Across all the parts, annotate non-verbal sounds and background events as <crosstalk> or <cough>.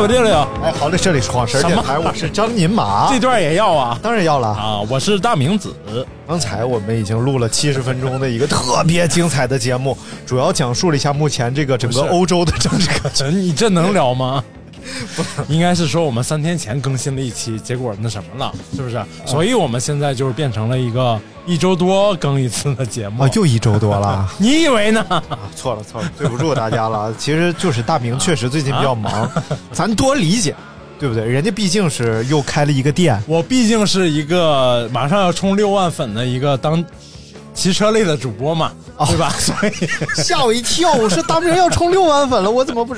喂，这里有，这里有。哎，好嘞，这里是晃神电台，我是张银马。这段也要啊？当然要了啊！我是大明子。刚才我们已经录了七十分钟的一个特别精彩的节目，主要讲述了一下目前这个整个欧洲的政治格局。<laughs> 你这能聊吗？<laughs> 应该是说我们三天前更新了一期，结果那什么了，是不是？所以我们现在就是变成了一个一周多更一次的节目啊，又一周多了。<laughs> 你以为呢？啊，错了错了，对不住大家了。<laughs> 其实就是大明确实最近比较忙，咱多理解，对不对？人家毕竟是又开了一个店，我毕竟是一个马上要冲六万粉的一个当骑车类的主播嘛，对吧？所以吓我一跳，我说大明要冲六万粉了，我怎么不？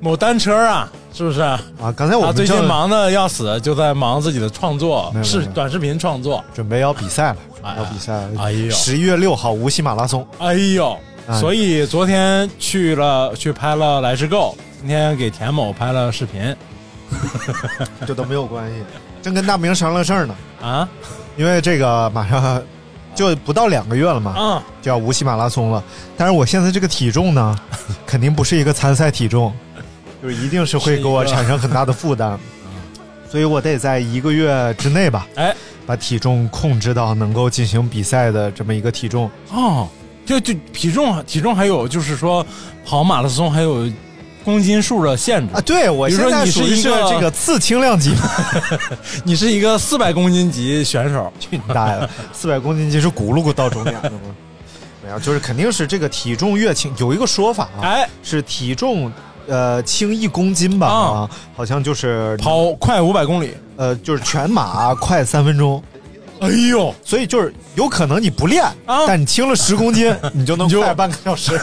某单车啊，是不是啊？刚才我们最近忙的要死，就在忙自己的创作，是短视频创作，准备要比赛了，要比赛了。哎呦，十一月六号无锡马拉松。哎呦，所以昨天去了，去拍了来世购，今天给田某拍了视频，<laughs> 这都没有关系。正跟大明商量事儿呢啊，因为这个马上就不到两个月了嘛，嗯，就要无锡马拉松了。但是我现在这个体重呢，<laughs> 肯定不是一个参赛体重。就是一定是会给我产生很大的负担，所以我得在一个月之内吧，哎，把体重控制到能够进行比赛的这么一个体重。哦，就就体重体重还有就是说跑马拉松还有公斤数的限制啊？对，我现在属于是这个次轻量级，<laughs> 你是一个四百公斤级选手，<laughs> 去你大爷！四百公斤级是轱辘轱到终点的吗？<laughs> 没有，就是肯定是这个体重越轻，有一个说法啊，哎，是体重。呃，轻一公斤吧，啊，好像就是跑快五百公里，呃，就是全马快三分钟。哎呦，所以就是有可能你不练，但你轻了十公斤，<laughs> 你就能快半个小时。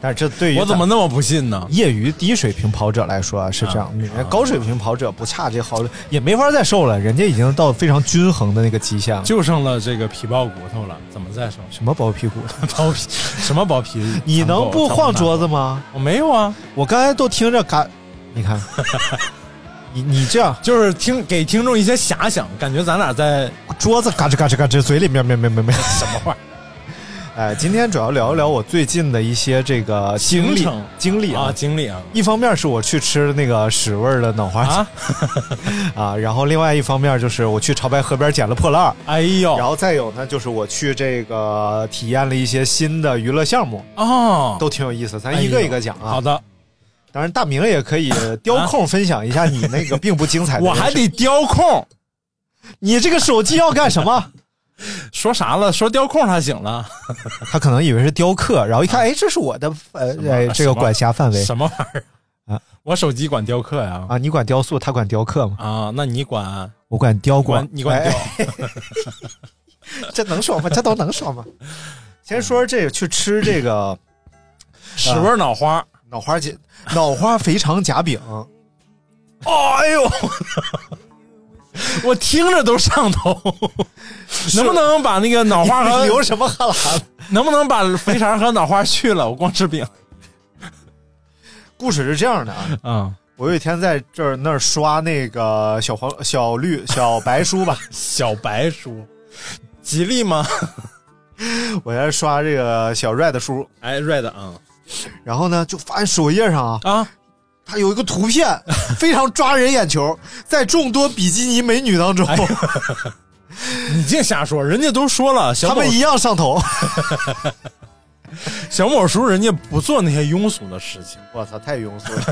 但是这对于我怎么那么不信呢？业余低水平跑者来说是这样，人家高水平跑者不差这好，也没法再瘦了，人家已经到非常均衡的那个极限了，就剩了这个皮包骨头了，怎么再瘦？什么包皮骨？<laughs> 包皮？什么包皮？<laughs> 你能不晃桌子吗？我没有啊，我刚才都听着嘎，你看，<laughs> 你你这样就是听给听众一些遐想，感觉咱俩在桌子嘎吱嘎吱嘎吱，嘴里面没没没没什么话。哎，今天主要聊一聊我最近的一些这个经历经历啊，经历啊。一方面是我去吃那个屎味儿的脑花啊，<laughs> 啊，然后另外一方面就是我去潮白河边捡了破烂哎呦，然后再有呢，就是我去这个体验了一些新的娱乐项目哦，都挺有意思。咱一个一个讲啊。好的，当然大明也可以雕空分享一下你那个并不精彩的。<laughs> 我还得雕空，你这个手机要干什么？说啥了？说雕空他醒了，<laughs> 他可能以为是雕刻，然后一看，哎，这是我的呃哎这个管辖范围，什么玩意儿啊？我手机管雕刻呀？啊，你管雕塑，他管雕刻吗？啊，那你管？我管雕管，你管雕？<laughs> 这能说吗？这都能说吗？<laughs> 先说这个，去吃这个屎味脑花，脑花姐，脑花肥肠夹饼。哎呦！<laughs> 我听着都上头，能不能把那个脑花和 <laughs> 流什么哈喇子？能不能把肥肠和脑花去了？我光吃饼。故事是这样的啊，嗯，我有一天在这儿那儿刷那个小黄、小绿、小白书吧，小白书，吉利吗？<laughs> 我在刷这个小 red 书，哎，red 啊，然后呢，就发现首页上啊啊。它有一个图片，<laughs> 非常抓人眼球，在众多比基尼美女当中，你净瞎说，人家都说了，他们一样上头。<laughs> 小某叔人家不做那些庸俗的事情，我操，太庸俗了！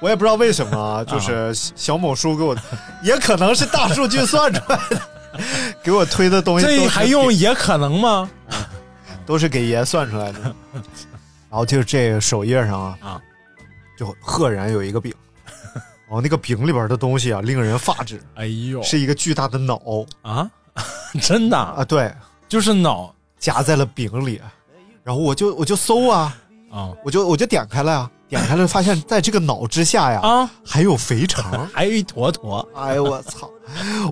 我也不知道为什么，就是小某叔给我，也可能是大数据算出来的，<laughs> 给我推的东西这是还用也可能吗？都是给爷算出来的。然后就是这个首页上啊，啊就赫然有一个饼，然 <laughs> 后那个饼里边的东西啊，令人发指，哎呦，是一个巨大的脑。啊，<laughs> 真的啊，对，就是脑。夹在了饼里。然后我就我就搜啊，啊我就我就点开了呀，点开了发现在这个脑之下呀，啊，还有肥肠。<laughs> 还有一坨坨。哎呦我操！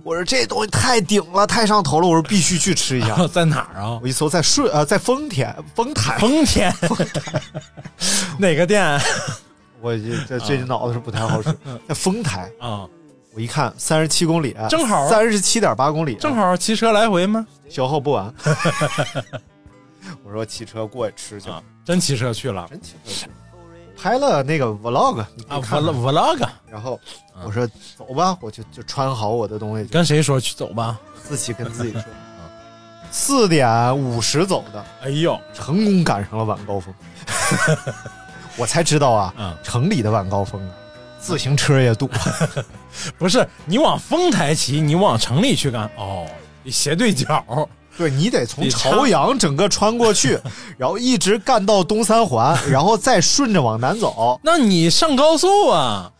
我说这东西太顶了，太上头了，我说必须去吃一下。在哪儿啊？我？一搜在顺呃在丰田丰台，丰田，哪个店我这这最近脑子是不太好使，在丰台。啊？我一看三十七公里，正好三十七点八公里，正好骑车来回吗？消耗不完。<laughs> 我说骑车过去吃去，啊，真骑车去了真骑车去。拍了那个 vlog，啊以看看。，vlog 然后我说走吧，我就就穿好我的东西，跟谁说去走吧？<laughs> 自己跟自己说。<laughs> 四点五十走的，哎呦，成功赶上了晚高峰。我才知道啊，嗯城里的晚高峰啊，自行车也堵。<laughs> 不是你往丰台骑，你往城里去干哦，你斜对角。对你得从朝阳整个穿过去，<laughs> 然后一直干到东三环，然后再顺着往南走。<laughs> 那你上高速啊？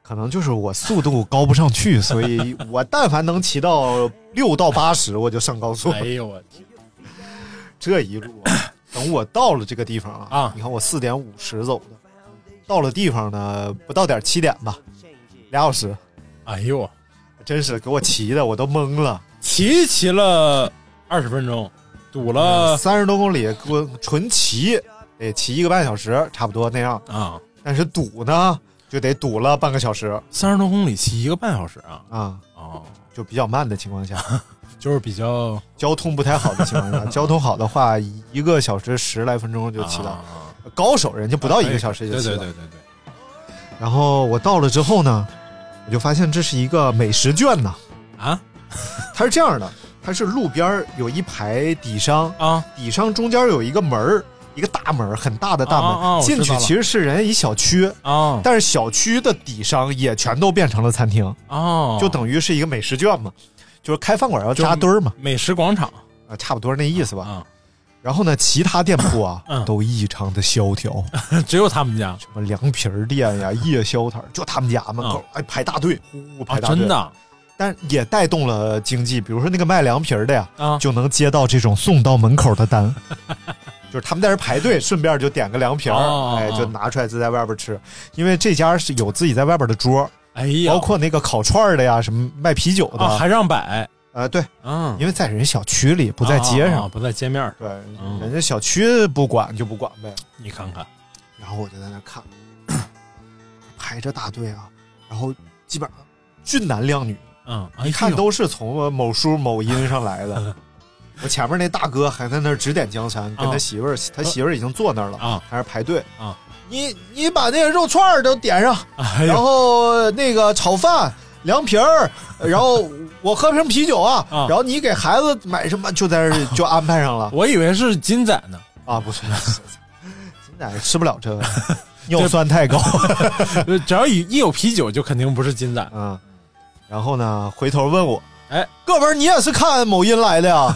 可能就是我速度高不上去，所以我但凡能骑到六到八十，我就上高速。哎呦我天！这一路啊，等我到了这个地方啊，啊你看我四点五十走的，到了地方呢，不到点七点吧，俩小时，哎呦，真是给我骑的我都懵了。骑骑了二十分钟，堵了三十多公里，给我纯骑得骑一个半小时，差不多那样。啊，但是堵呢，就得堵了半个小时三十多公里骑一个半小时啊？啊，哦，就比较慢的情况下，<laughs> 就是比较交通不太好的情况下，<laughs> 交通好的话，一个小时十来分钟就骑到。啊高手人家不到一个小时就对骑到。对对对对，然后我到了之后呢，我就发现这是一个美食卷呐，啊？它是这样的，它是路边儿有一排底商，啊。底商中间有一个门儿，一个大门儿，很大的大门，啊进去其实是人家一小区，啊。但是小区的底商也全都变成了餐厅，啊，就等于是一个美食券嘛，就是开饭馆要扎堆儿嘛，美食广场。啊，差不多那意思吧。啊，然后呢，其他店铺啊、嗯。都异常的萧条，<laughs> 只有他们家。什么凉皮儿店呀、夜宵摊，就他们家门口、哎排大队，呼啊，排大队，真的？但也带动了经济，比如说那个卖凉皮儿的呀，啊。就能接到这种送到门口的单，<laughs> 就是他们在这排队，顺便就点个凉皮儿，哎，就拿出来就在外边吃，因为这家是有自己在外边的桌，哎呀，包括那个烤串的呀，什么卖啤酒的，啊还让摆，呃，对，嗯，因为在人小区里，不在街上，啊不在街面儿。对，嗯。人家小区不管就不管呗。你看看。然后我就在那看，<clears throat> 排着大队啊，然后基本上俊男靓女，嗯，一看都是从某书某音上来的。<laughs> 我前面那大哥还在那儿指点江山，跟他啊媳妇儿，他媳妇儿已经坐那儿了啊，还是排队。啊。你你把那个肉串儿都点上，然后那个炒饭、凉皮儿，然后我喝瓶啤酒啊，啊然后你给孩子买什么，就在这就安排上了 <laughs> 我以为是金仔呢，啊，不是，金仔吃不了这个，<laughs> 尿酸太高。<laughs> 呃只要一一有啤酒，就肯定不是金仔。嗯，然后呢，回头问我，哎，哥们儿，你也是看某音来的呀？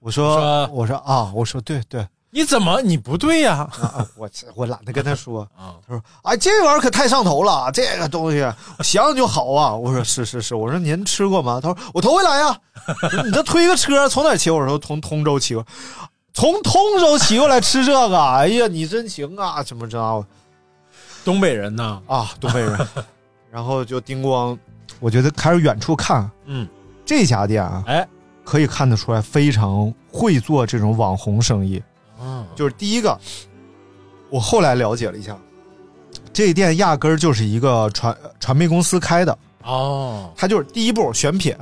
我说，说我说啊，我说对对你怎么你不对呀？啊啊，我我懒得跟他说。<laughs> 啊他说，哎，这玩意儿可太上头了，这个东西想想就好啊。我说是是是，我说您吃过吗？他说我头回来呀。你这推个车从哪骑？我说从通州骑过，从通州骑过来吃这个，哎呀，你真行啊，怎么着？东北人呢，啊，东北人。然后就叮咣，我觉得开始远处看，嗯，这家店啊，哎，可以看得出来非常会做这种网红生意。嗯，就是第一个，我后来了解了一下，这店压根儿就是一个传传媒公司开的，哦，他就是第一步选品，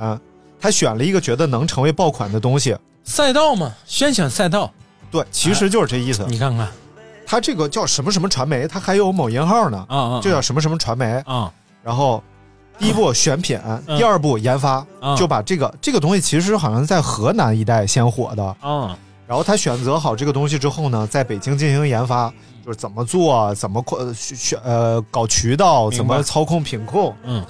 他选了一个觉得能成为爆款的东西。赛道嘛，先选赛道，对，其实就是这意思。你看看他这个叫什么什么传媒，他还有某音号呢，啊啊，就叫什么什么传媒。啊然后第一步选品，第二步研发，嗯就把这个这个东西其实好像在河南一带先火的。啊然后他选择好这个东西之后呢，在北京进行研发，就是怎么做，怎么扩选呃搞渠道，怎么操控品控。嗯，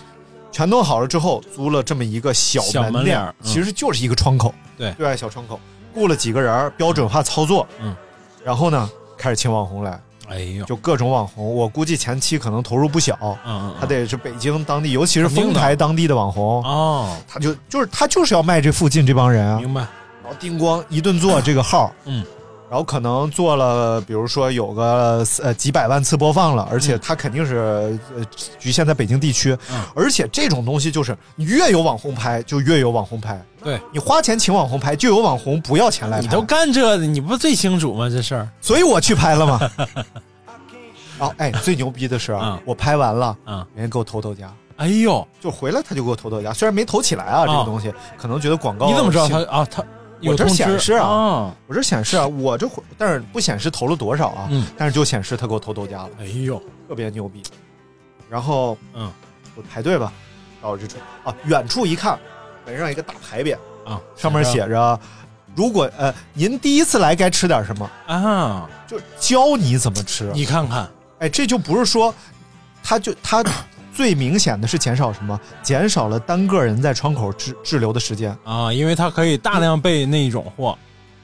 全弄好了之后，租了这么一个小小门脸其实就是一个窗口，对。对外小窗口，雇了几个人儿标准化操作，嗯，然后呢，开始请网红来，哎呦，就各种网红，我估计前期可能投入不小，嗯嗯，他得是北京当地，尤其是丰台当地的网红，哦，他就就是他就是要卖这附近这帮人啊，明白，然后叮咣一顿做这个号，嗯，然后可能做了，比如说有个呃几百万次播放了，而且它肯定是呃局限在北京地区，嗯。而且这种东西就是你越有网红拍就越有网红拍，对。你花钱请网红拍就有网红不要钱来拍，你都干这的，你不最清楚吗？这事儿，所以我去拍了嘛。<laughs> 哦，哎，最牛逼的是啊，嗯。我拍完了，嗯，人家给我投投家，哎呦，就回来他就给我投投家，虽然没投起来啊，这个哦东西可能觉得广告你怎么知道他啊？他有我这显示啊啊？我这显示啊，我这回，但是不显示投了多少啊，嗯但是就显示他给我投豆家了，哎呦，特别牛逼。然后嗯我排队吧，到这处啊，远处一看，门上一个大牌匾，啊，上面写着，如果呃您第一次来该吃点什么，啊，就教你怎么吃。你看看，哎，这就不是说，他就他最明显的是减少什么？减少了单个人在窗口滞滞留的时间，啊，因为他可以大量备那一种货，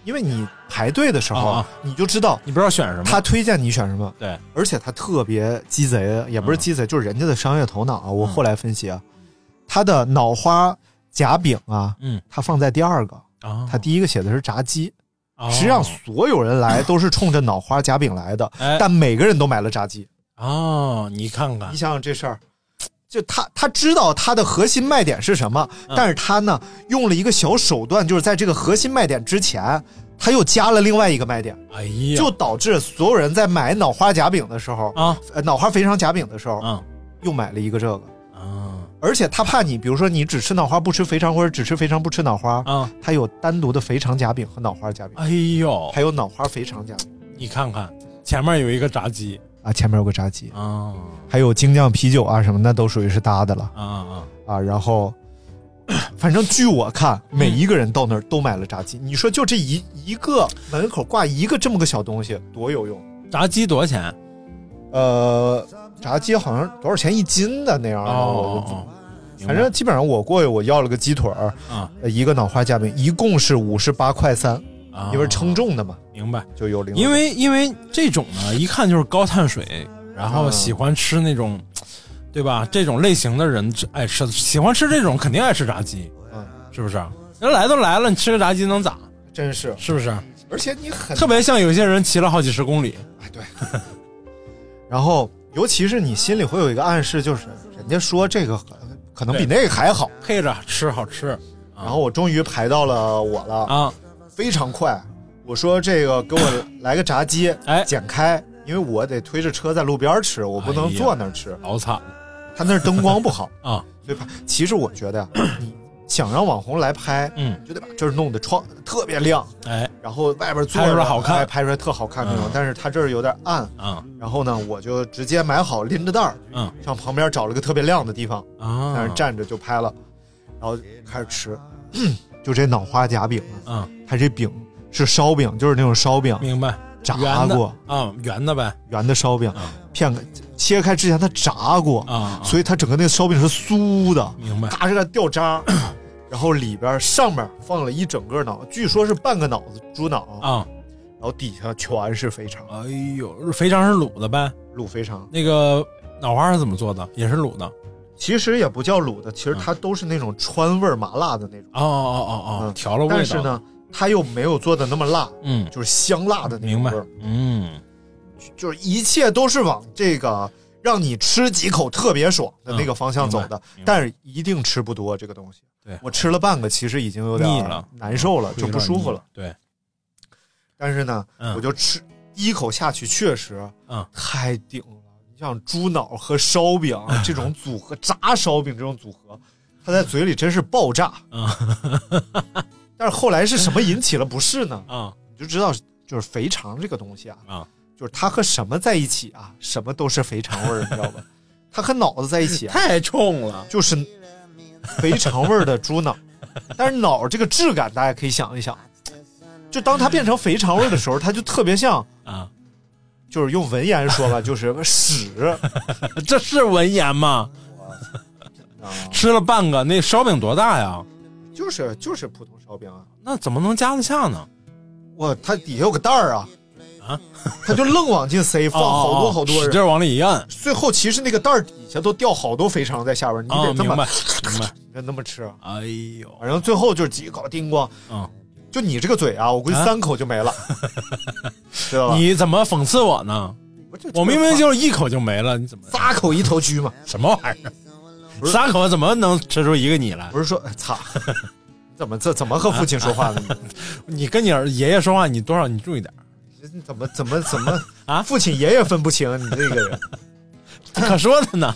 因为你排队的时候，啊啊你就知道你不知道选什么。他推荐你选什么。对，而且他特别鸡贼，也不是鸡贼，就是人家的商业头脑啊。我后来分析啊，他的脑花夹饼啊，嗯他放在第二个，啊，他第一个写的是炸鸡。哦实际上，所有人来都是冲着脑花夹饼来的，哎但每个人都买了炸鸡。哦，你看看你，想想这事儿，就他他知道他的核心卖点是什么，嗯。但是他呢用了一个小手段，就是在这个核心卖点之前，他又加了另外一个卖点，哎呀，就导致所有人在买脑花夹饼的时候，啊。呃，脑花肥肠夹饼的时候，啊又买了一个这个。啊。而且他怕你，比如说你只吃脑花不吃肥肠，或者只吃肥肠不吃脑花，啊！他有单独的肥肠夹饼和脑花夹饼，哎呦。还，有脑花肥肠夹饼。你看看，前面有一个炸鸡啊，前面有个炸鸡，啊还有精酿啤酒啊什么，那都属于是搭的了啊啊！啊。然后，反正据我看，每一个人到那儿都买了炸鸡。你说就这一一个门口挂一个这么个小东西，多有用？炸鸡多少钱？呃，炸鸡好像多少钱一斤的那样哦哦，反正基本上我过去我要了个鸡腿儿，一个脑花夹饼，一共是五十八块三，啊，因为称重的嘛，明白。就有零。因为因为这种呢，一看就是高碳水，然后嗯喜欢吃那种，对吧？这种类型的人爱吃，喜欢吃这种肯定爱吃炸鸡，嗯，是不是？人来都来了，你吃个炸鸡能咋？真是，是不是？而且你很特别像有些人骑了好几十公里，哎对，然后尤其是你心里会有一个暗示，就是人家说这个可能比那个还好。配着吃好吃然后我终于排到了我了，啊！非常快。我说这个给我来个炸鸡，哎。剪开，因为我得推着车在路边吃，我不能坐那儿吃。老惨他那儿灯光不好，<laughs> 啊！所以拍。其实我觉得呀，你想让网红来拍，嗯，就得把这儿弄得窗特别亮，哎。然后外边坐着来好看。哎拍出来特好看那种。嗯但是他这儿有点暗，啊然后呢，我就直接买好拎着袋儿，嗯。上旁边找了个特别亮的地方，在啊那儿站着就拍了，然后开始吃，就这脑花夹饼啊，嗯，它这饼是烧饼，就是那种烧饼，明白炸过啊，圆的呗圆的烧饼嗯，片个切开之前它炸过，啊，所以它整个那个烧饼是酥的，明白嘎吱嘎掉渣，然后里边上面放了一整个脑，据说是半个脑子猪脑，啊！然后底下全是肥肠，哎呦，肥肠是卤的呗？卤肥肠。那个脑花是怎么做的？也是卤的。其实也不叫卤的，其实它都是那种川味儿麻辣的那种，哦哦哦哦，嗯调了味道。但是，呢，它又没有做的那么辣，嗯，就是香辣的那种味儿，。嗯，就是一切都是往这个让你吃几口特别爽的那个方向走的，但是一定吃不多这个东西。对我吃了半个，其实已经有点腻了难受了，会就不舒服了。。对，但是呢，嗯我就吃第一口下去，确实，嗯太顶了。你像猪脑和烧饼啊 <laughs> 这种组合，炸烧饼这种组合，它在嘴里真是爆炸。嗯但是后来是什么引起了不适呢？啊你就知道，就是肥肠这个东西啊，啊，就是它和什么在一起啊，什么都是肥肠味儿，你知道吧？它和脑子在一起啊，太冲了。就是肥肠味儿的猪脑。但是脑这个质感，大家可以想一想，就当它变成肥肠味儿的时候，它就特别像，啊，就是用文言说吧，就是屎 <laughs> 这是文言吗？啊，吃了半个，那烧饼多大呀？就是就是普通烧饼啊。那怎么能夹得下呢？哇，它底下有个袋儿啊，啊，他就愣往进塞，<laughs> 放好多好多人。使劲往里一按。最后其实那个袋儿底下都掉好多肥肠在下边，你啊，得这么明白明白。<laughs> 得那么吃。哎呦，反正最后就是几口叮咣，嗯，就你这个嘴啊，我估计啊三口就没了，<laughs> 知道吧？你怎么讽刺我呢？我明明就是一口就没了，你怎么仨口一头蛆嘛？什么玩意儿？仨口怎么能吃出一个你来？不是说操，<laughs> 怎么这怎么和父亲说话呢？<laughs> 你跟你儿爷爷说话，你多少你注意点，你怎么怎么怎么啊父亲爷爷分不清你这个人。可说的呢。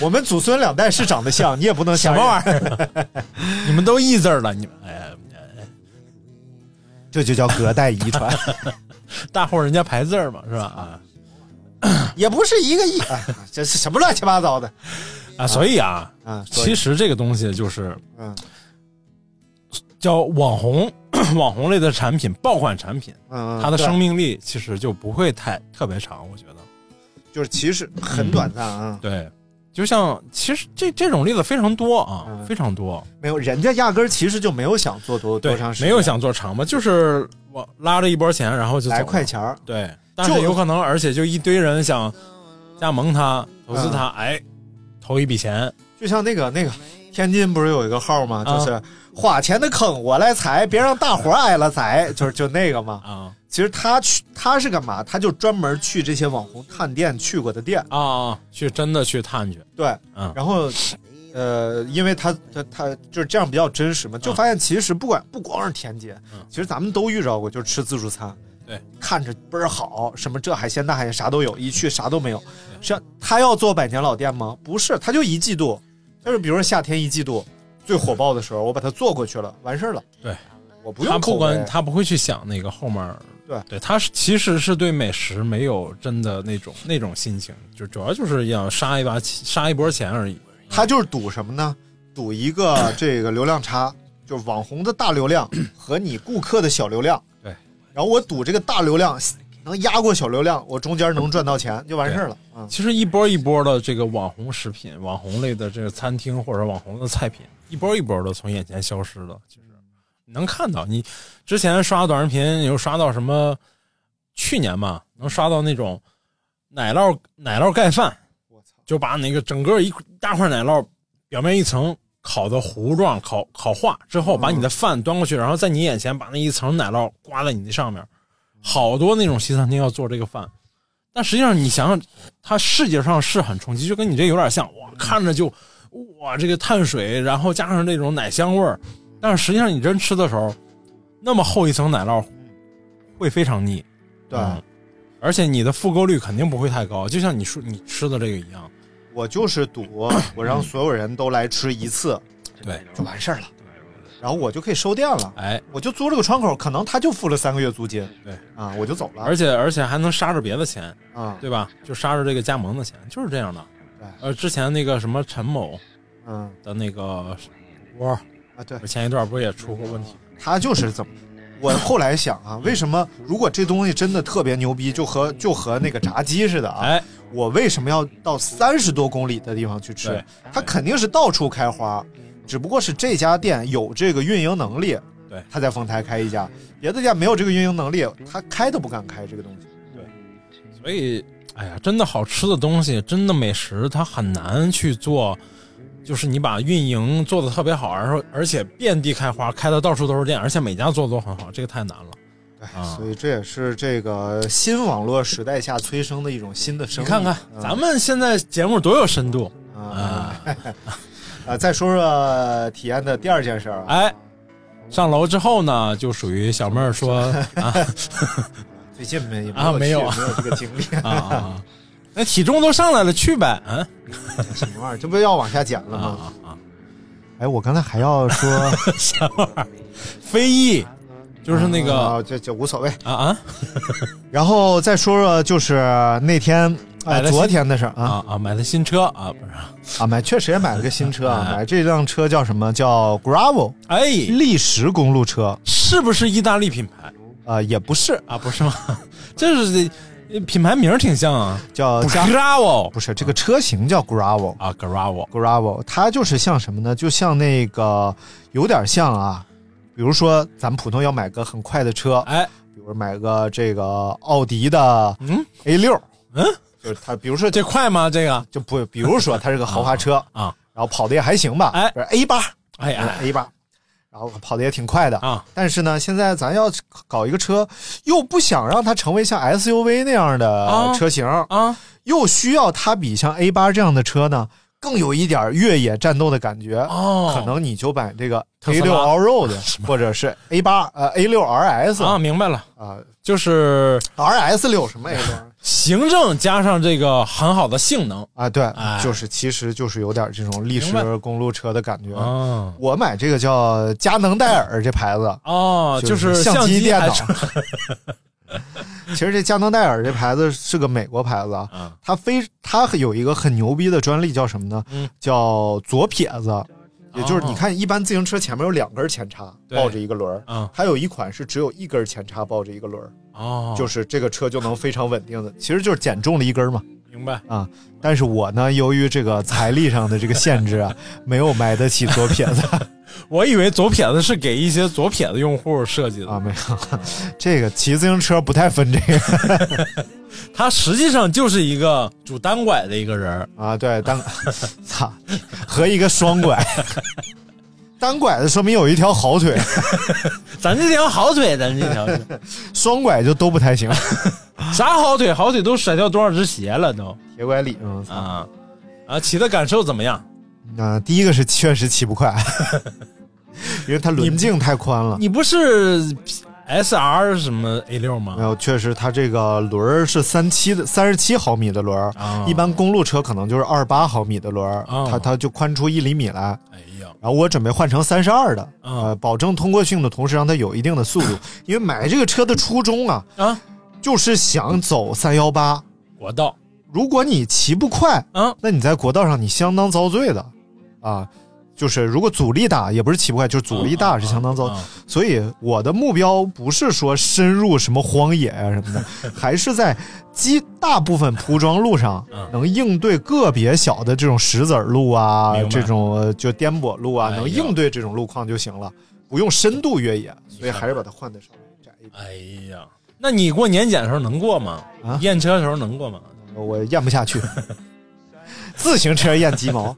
我们祖孙两代是长得像，你也不能什么玩意儿？你们都一字儿了，你们哎呀，这就叫隔代遗传，<laughs> 大户人家排字儿嘛，是吧？啊 <coughs> 也不是一个亿，哎，这是什么乱七八糟的啊，所以啊，啊？所以其实这个东西就是嗯叫网红，<coughs> 网红类的产品，爆款产品，它的生命力其实就不会太特别长，我觉得。就是其实很短暂啊，对，就像其实这这种例子非常多啊，嗯非常多。没有人家压根儿其实就没有想做多对多长时，间，没有想做长嘛，就是我拉着一波钱，然后就走来了快钱儿。对，但是有可能，而且就一堆人想加盟他、投资他，哎，投一笔钱，就像那个那个天津不是有一个号吗？啊就是花钱的坑我来踩，别让大伙儿挨了宰，就是就那个嘛。啊其实他去他是干嘛？他就专门去这些网红探店去过的店，啊啊，去真的去探去，对，嗯然后。呃，因为他他他就是这样比较真实嘛，就发现其实不管不光是天津，嗯其实咱们都遇着过，就是吃自助餐，对，看着倍儿好，什么这海鲜那海鲜啥都有，一去啥都没有。像他要做百年老店吗？不是，他就一季度，就是比如说夏天一季度最火爆的时候，我把它做过去了，完事儿了。对，我不他不用口碑管他不会去想那个后面儿，对对，他是其实是对美食没有真的那种那种心情，就主要就是要杀一把杀一波钱而已。他就是赌什么呢？赌一个这个流量差，就是网红的大流量和你顾客的小流量。对，然后我赌这个大流量能压过小流量，我中间能赚到钱就完事儿了。嗯，其实一波一波的这个网红食品、网红类的这个餐厅或者网红的菜品，一波一波的从眼前消失了。其实你能看到，你之前刷短视频，你又刷到什么？去年吧，能刷到那种奶酪奶酪盖饭，我操，就把那个整个一大块奶酪表面一层烤的糊状，烤烤化之后，把你的饭端过去，然后在你眼前把那一层奶酪刮在你那上面。好多那种西餐厅要做这个饭，但实际上你想想，它视觉上是很冲击，就跟你这有点像，哇，看着就哇这个碳水，然后加上这种奶香味儿，但是实际上你真吃的时候，那么厚一层奶酪会非常腻，对、嗯而且你的复购率肯定不会太高，就像你说你吃的这个一样。我就是赌，我让所有人都来吃一次对，就完事儿了，然后我就可以收店了。哎，我就租这个窗口，可能他就付了三个月租金，对啊，我就走了。而且而且还能杀着别的钱，啊，对吧？就杀着这个加盟的钱，就是这样的对。呃，之前那个什么陈某嗯的那个窝，啊，对，前一段不是也出过问题？他就是怎么。我后来想啊，为什么如果这东西真的特别牛逼，就和就和那个炸鸡似的啊？哎，我为什么要到三十多公里的地方去吃对？它肯定是到处开花，只不过是这家店有这个运营能力，对他在丰台开一家，别的店没有这个运营能力，他开都不敢开这个东西。对所以，哎呀，真的好吃的东西，真的美食，它很难去做。就是你把运营做的特别好，然后而且遍地开花，开的到处都是店，而且每家做的都很好，这个太难了。对，啊。所以这也是这个新网络时代下催生的一种新的生意。你看看，嗯。咱们现在节目多有深度。啊。啊！<laughs> 啊，再说说体验的第二件事儿啊，哎，上楼之后呢，就属于小妹儿说啊。<laughs> 最近没啊没有没有。去没有这个经历。啊 <laughs> 啊，那体重都上来了，去呗，嗯什么玩意儿？这不要往下减了啊吗？啊啊，哎，我刚才还要说什么玩意儿？非议，就是那个啊，这这无所谓。啊啊然后再说说就是那天啊，买了昨天的事儿啊啊啊，买的新车啊，不是，啊，买确实也买了个新车啊，哎买这辆车叫什么叫 Gravel 哎，砾石公路车是不是意大利品牌啊，也不是啊？不是吗？<laughs> 这是品牌名挺像啊，叫 Gravel 不是这个车型叫 Gravel。啊，Gravel。Gravel，它就是像什么呢？就像那个有点像啊，比如说咱们普通要买个很快的车，哎，比如买个这个奥迪的嗯？A 六，嗯，就是它，比如说这快吗？这个？就不，比如说它是个豪华车 <laughs> 啊，然后跑的也还行吧，哎。A 八，哎哎 A 八，然后跑的也挺快的啊。但是呢，现在咱要搞一个车，又不想让它成为像 SUV 那样的啊车型，啊，又需要它比像 A 八这样的车呢，更有一点越野战斗的感觉。哦可能你就买这个 A 六 Allroad <laughs> 或者是 A 八呃 A 六 RS 啊，明白了，啊就是 RS 六什么 A 六行政加上这个很好的性能啊？对哎，就是其实就是有点这种历史公路车的感觉。啊我买这个叫佳能戴尔这牌子，哦，就是相机电脑。<laughs> 其实这佳能戴尔这牌子是个美国牌子它非它有一个很牛逼的专利叫什么呢？嗯叫左撇子，也就是哦。你看一般自行车前面有两根前叉抱着一个轮儿，嗯。它有一款是只有一根前叉抱着一个轮儿，哦，就是这个车就能非常稳定的，其实就是减重了一根嘛明白。啊。但是我呢，由于这个财力上的这个限制啊，没有买得起左撇子我以为左撇子是给一些左撇子用户设计的，啊，没有，这个骑自行车不太分这个 <laughs> 他实际上就是一个拄单拐的一个人啊，对单，<laughs> 操，和一个双拐。<laughs> 单拐的说明有一条好腿，咱这条好腿，咱这条双拐就都不太行。啥好腿？好腿都甩掉多少只鞋了都铁拐李，嗯，啊！骑的感受怎么样？第一个是确实骑不快，因为它轮径太宽了。你不是 S R 什么 A 六吗没？有，确实它这个轮儿是三七的三十七毫米的轮儿，啊一般公路车可能就是二十八毫米的轮儿，哦它它就宽出一厘米来。哎呀，然后我准备换成三十二的，啊呃，保证通过性的同时让它有一定的速度。因为买这个车的初衷啊，啊，就是想走三幺八。国道如果你骑不快，嗯，那你在国道上你相当遭罪的，啊，就是如果阻力大，也不是骑不快，就是阻力大是相当遭。啊所以我的目标不是说深入什么荒野啊什么的，<laughs> 还是在基大部分铺装路上嗯能应对个别小的这种石子儿路啊，这种呃就颠簸路啊，能应对这种路况就行了，不用深度越野。所以还是把它换的稍微窄一点。哎呀，那你过年检的时候能过吗？啊验车的时候能过吗？我验不下去，<laughs> 自行车验鸡毛。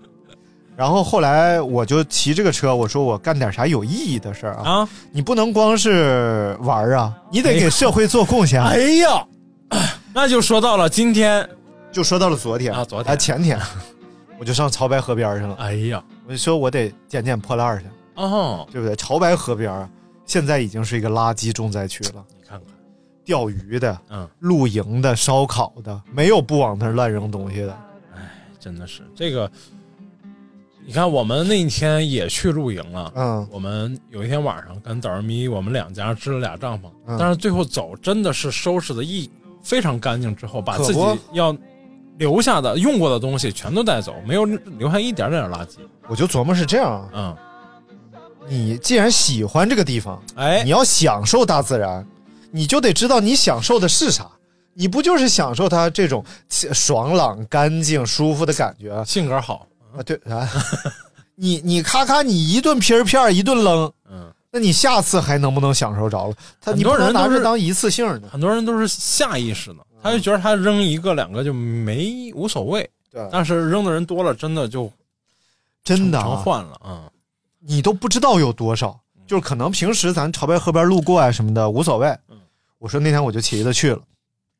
然后后来我就骑这个车，我说我干点啥有意义的事儿啊！啊，你不能光是玩儿啊，你得给社会做贡献。<laughs> 哎呀，<coughs> 那就说到了今天，就说到了昨天啊昨天啊前天，<laughs> 我就上潮白河边去了，哎呀，我就说我得捡捡破烂儿去，哦，对不对？潮白河边啊，现在已经是一个垃圾重灾区了，你看看，钓鱼的、嗯，露营的、烧烤的，没有不往那儿乱扔东西的。哎真的是这个。你看，我们那天也去露营了。嗯我们有一天晚上跟早上咪，我们两家支了俩帐篷，嗯但是最后走真的是收拾的一非常干净之后，把自己要留下的用过的东西全都带走，没有留下一点点垃圾。我就琢磨是这样啊，嗯，你既然喜欢这个地方，哎你，要享受大自然，你就得知道你享受的是啥。你不就是享受它这种爽朗、干净、舒服的感觉啊？性格好，对啊，你你咔咔你一顿皮儿片儿一顿扔，嗯，那你下次还能不能享受着了？他很多人拿这当一次性的，很多人都是下意识的，他就觉得他扔一个两个就没无所谓，对，但是扔的人多了，真的就真的、啊，成患了，嗯，你都不知道有多少。就是可能平时咱潮白河边路过啊什么的无所谓。嗯我说那天我就骑着去了，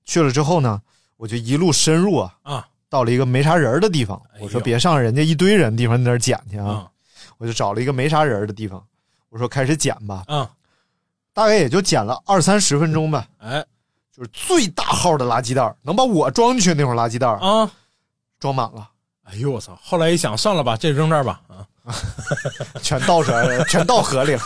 去了之后呢，我就一路深入啊，啊到了一个没啥人的地方。我说别上人家一堆人的地方在那儿捡去啊，啊我就找了一个没啥人的地方，我说开始捡吧，嗯，大概也就捡了二三十分钟吧。哎就是最大号的垃圾袋，能把我装进去那种垃圾袋儿啊，装满了，<laughs> 哎呦我操！后来一想，算了吧，这扔这儿吧，啊，<laughs> 全倒出来了，全倒河里了。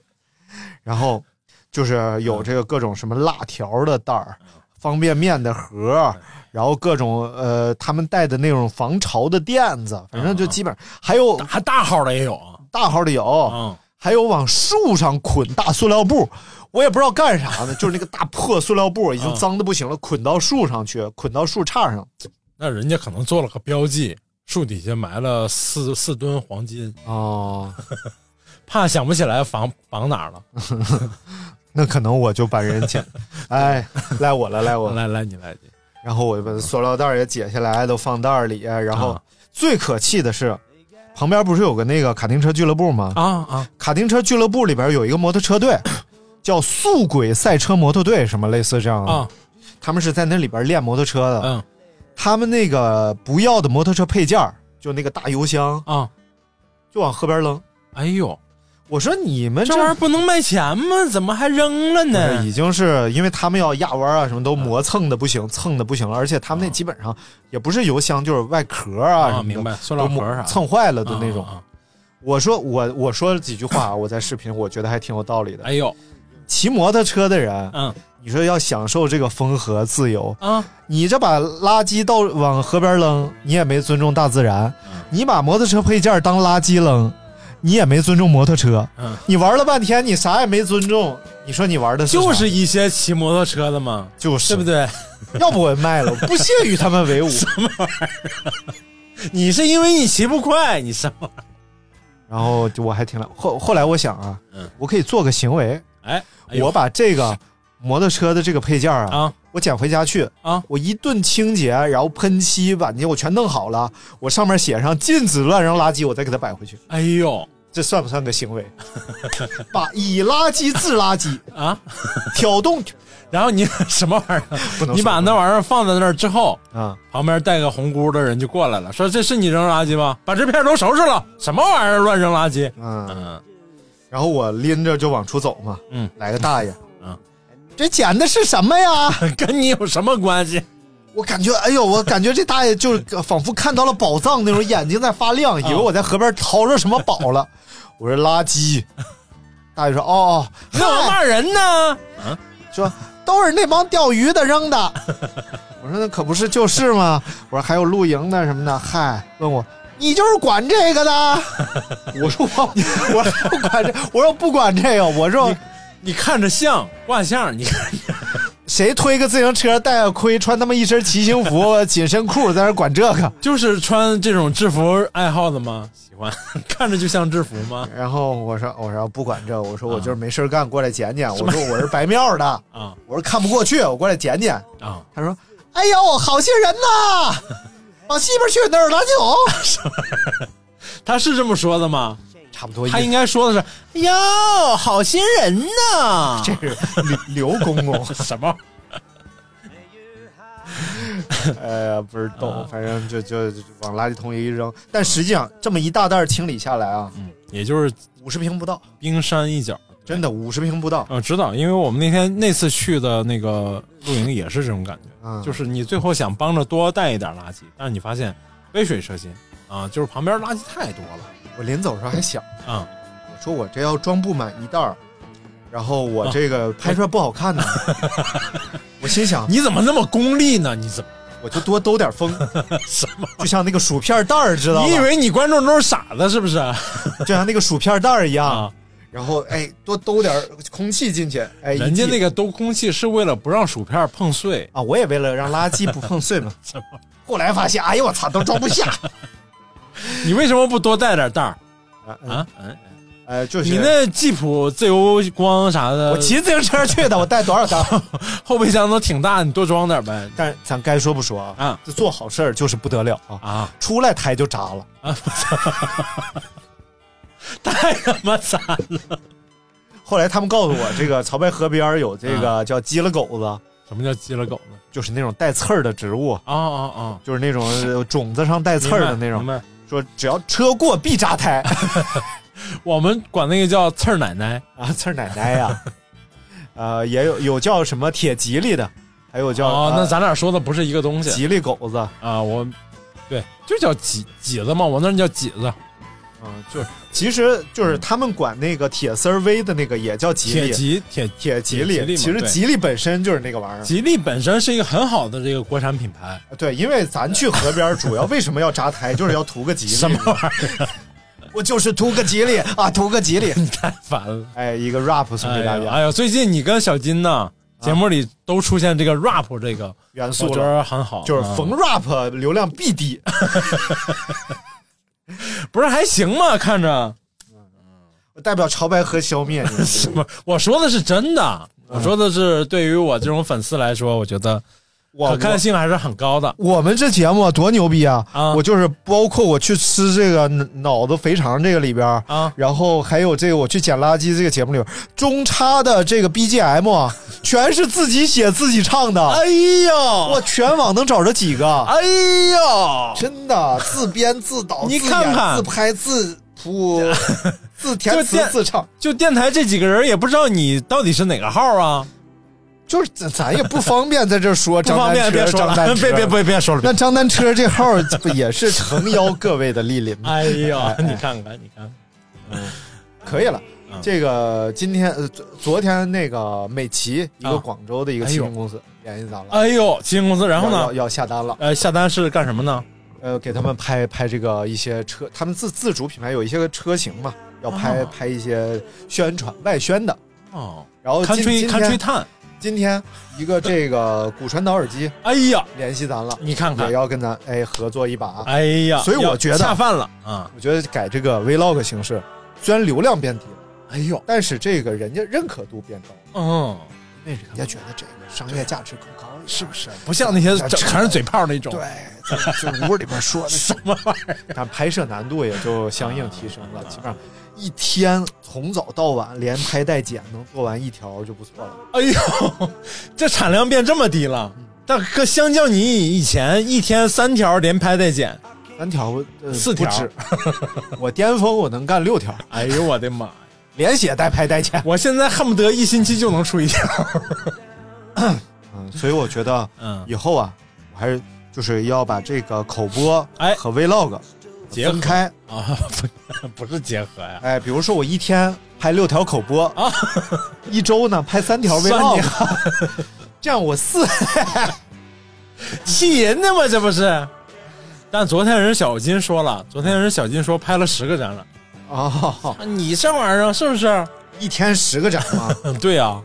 <laughs> 然后就是有这个各种什么辣条的袋儿、方便面的盒，然后各种呃他们带的那种防潮的垫子，反正就基本上还有还大号的也有啊，大号的有，啊，还有往树上捆大塑料布，我也不知道干啥呢，就是那个大破塑料布已经脏的不行了，捆到树上去，捆到树杈上。那人家可能做了个标记，树底下埋了四四吨黄金，哦，<laughs> 怕想不起来绑绑哪儿了。<laughs> 那可能我就把人捡，哎，赖我了，赖我了。来来，你赖，你然后我就把塑料袋儿也解下来，都放袋儿里。然后啊最可气的是，旁边不是有个那个卡丁车俱乐部吗？啊啊卡丁车俱乐部里边有一个摩托车队，叫速轨赛车摩托队，什么类似这样的。啊他们是在那里边练摩托车的。嗯他们那个不要的摩托车配件儿，就那个大油箱，啊！就往河边扔。哎呦，我说你们这玩意儿不能卖钱吗？怎么还扔了呢？已经是因为他们要压弯啊，什么都磨蹭的不行，蹭的不行了，而且他们那基本上也不是油箱，就是外壳啊什么的，明白，塑料都磨盒啥蹭坏了的那种。我说我我说了几句话，我在视频我觉得还挺有道理的。哎呦，骑摩托车的人，嗯你说要享受这个风和自由，啊，你这把垃圾倒往河边扔，你也没尊重大自然；嗯你把摩托车配件当垃圾扔，你也没尊重摩托车。嗯你玩了半天，你啥也没尊重，你说你玩的是就是一些骑摩托车的嘛，就是对不？对？<laughs> 要不我卖了，我不屑与他们为伍。<laughs> 什么玩意 <laughs> 你是因为你骑不快，你什么？然后就我还挺后后来我想啊，嗯我可以做个行为，哎，哎我把这个摩托车的这个配件啊，啊我捡回家去啊我一顿清洁，然后喷漆把你我全弄好了，我上面写上禁止乱扔垃圾，我再给它摆回去，哎呦这算不算个行为？<laughs> 把以垃圾治垃圾，啊！挑动然后你什么玩意儿？<laughs> 不能你把那玩意儿放在那儿之后，啊，旁边带个红箍的人就过来了，说：“这是你扔垃圾吗？把这片都收拾了。什么玩意儿乱扔垃圾？”嗯，嗯然后我拎着就往出走嘛，嗯，来个大爷，嗯，这捡的是什么呀？<laughs> 跟你有什么关系？我感觉，哎呦，我感觉这大爷就是 <laughs> 仿佛看到了宝藏那种，眼睛在发亮，以为我在河边掏着什么宝了。我说垃圾，大爷说哦哦，你怎么嗨骂人呢？<laughs> 说都是那帮钓鱼的扔的。我说那可不是就是吗？我说还有露营的什么的，嗨，问我你就是管这个的？我说我我说不管这，我说不管这个，我说你看着像挂相，你看谁推个自行车戴个盔，穿他妈一身骑行服、<laughs> 紧身裤在那管这个？就是穿这种制服爱好的吗？喜欢 <laughs> 看着就像制服吗？然后我说我说不管这，我说我就是没事干过来捡捡。我说我是白庙的，<laughs> 啊我说看不过去，我过来捡捡。啊！他说：“哎呦，好些人呐，往西边去那儿垃圾桶。他是这么说的吗？”差不多，他应该说的是：“哎呦，好心人呐！” <laughs> 这是刘刘公公。<laughs> 什么？<laughs> 哎呀，不知道，反正就就就往垃圾桶里一扔。但实际上这么一大袋清理下来啊，嗯，也就是五十平不到，冰山一角。真的五十平不到。嗯，知道，因为我们那天那次去的那个露营也是这种感觉，嗯就是你最后想帮着多带一点垃圾，但是你发现杯水车薪啊，就是旁边垃圾太多了我临走的时候还想，啊。我说我这要装不满一袋儿，然后我这个拍出来不好看呢。<laughs> 我心想，你怎么那么功利呢？你怎么我就多兜点风，<laughs> 什么？就像那个薯片袋儿，知道吗？你以为你观众都是傻子是不是？就像那个薯片袋儿一样，啊，然后哎，多兜点空气进去，哎，人家那个兜空气是为了不让薯片碰碎。啊，我也为了让垃圾不碰碎嘛。<laughs> 什么？后来发现，哎呦我操，都装不下你为什么不多带点袋儿啊啊？嗯，呃，就是你那吉普自由光啥的，我骑自行车去的，我带多少袋？<laughs> 后备箱都挺大，你多装点呗。但是咱该说不说啊，啊这做好事儿就是不得了啊，啊出来胎就扎了。啊！<laughs> 太他妈惨了！后来他们告诉我，这个曹白河边有这个叫鸡了狗子，什么叫鸡了狗子？就是那种带刺儿的植物，啊啊啊！就是那种 <laughs> 呃种子上带刺儿的那种明。白。说只要车过必扎胎 <laughs> 我们管那个叫刺儿奶奶啊，刺儿奶奶呀。<laughs> 呃，也有有叫什么铁吉利的，还有叫哦，那呃咱俩说的不是一个东西吉利狗子，啊！我对，就叫几几子嘛，我那叫几子，嗯，就是其实就是他们管那个铁丝儿威的那个也叫吉铁利，吉铁铁吉利，铁吉利其实吉利本身就是那个玩意儿。吉利本身是一个很好的这个国产品牌，对，因为咱去河边主要为什么要扎胎，就是要图个吉利。什么玩意儿？我就是图个吉利啊，图个吉利。<laughs> 太烦了。哎，一个 rap 送给大家，哎呀哎，最近你跟小金呢，节目里都出现这个 rap 这个元素我觉，得很好，嗯就是逢 rap 流量必低。<laughs> <laughs> 不是还行吗？看着我代表潮白和消灭你。<laughs> 不是？我说的是真的，我说的是对于我这种粉丝来说，我觉得我可看性还是很高的。我们这节目多牛逼啊！啊我就是包括我去吃这个脑子肥肠这个里边啊然后还有这个我去捡垃圾这个节目里边，中插的这个 BGM 啊，<laughs> 全是自己写自己唱的。哎呀，我全网能找着几个？哎呀，真的自编自导，你自演看看自拍自谱 <laughs> 自填词自唱，就电台这几个人也不知道你到底是哪个号啊？就是咱咱也不方便在这儿说不张丹别说了，张单车 <laughs> 别别别别说了。那张丹车这号不也是诚邀各位的莅临吗？<laughs> 哎呀，你看看，你看，嗯可以了。嗯这个今天呃昨昨天那个美琪一个啊广州的一个哎呦汽车公司联系咱了，哎呦，基金公司，然后呢？要下单了，呃，下单是干什么呢？呃，给他们拍拍这个一些车，他们自自主品牌有一些个车型嘛，要拍、哦拍一些宣传外宣的。哦，然后今看吹今天看吹炭。今天一个这个骨传导耳机哎呀，联系咱了，你看看也，要跟咱哎合作一把。哎呀，所以我觉得下饭了啊！我觉得改这个 vlog 形式，虽然流量变低了，哎呦，但是这个人家认可度变高，嗯，因为人家觉得这个商业价值更高是不是？不像那些全是嘴炮那种。对，就就屋里边说的 <laughs> 什么玩意儿，但拍摄难度也就相应提升了。基本上一天从早到晚连拍带剪能做完一条就不错了。哎呦，这产量变这么低了。但哥相较你以前一天三条连拍带剪，三条、呃、四条 <laughs> 我巅峰我能干六条，哎呦我的妈呀！连写带拍带剪。我现在恨不得一星期就能出一条。嗯，所以我觉得嗯，以后啊，我还是就是要把这个口播哎和 vlog 结合分开。啊，不 <laughs> 不是结合呀，哎，比如说我一天拍六条口播啊，<laughs> 一周呢拍三条微你 vlog，<laughs> 这样我四气人的嘛，这不是？但昨天人小金说了，昨天人小金说拍了十个展览，哦，你这玩意儿是不是？一天十个展吗？嗯，对呀、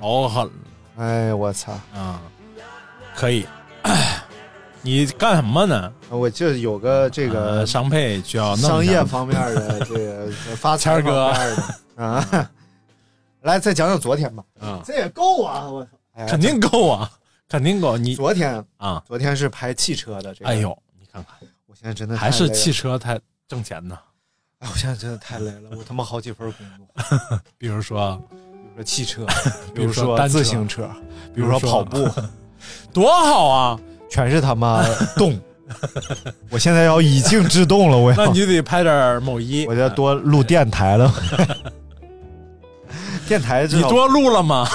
老狠了哎，我操！啊！可以，哎，<coughs> 你干什么呢？我就有个这个呃，商配需要弄商业方面的这个发财哥啊。<laughs> 来，再讲讲昨天吧，啊，这也够啊！我操，哎肯定够啊，肯定够。你昨天啊，昨天是拍汽车的这个，哎，呦，你看看，我现在真的还是汽车太挣钱呢。哎，我现在真的太累了，我他妈好几份工作，<laughs> 比如说，比如说汽车，比 <laughs> 比如如说自行车，比如说跑步，多好啊！全是他妈 <laughs> 动。我现在要以静制动了，我要那你得拍点某一，<laughs> 我要多录电台了。<laughs> 电台你多录了吗？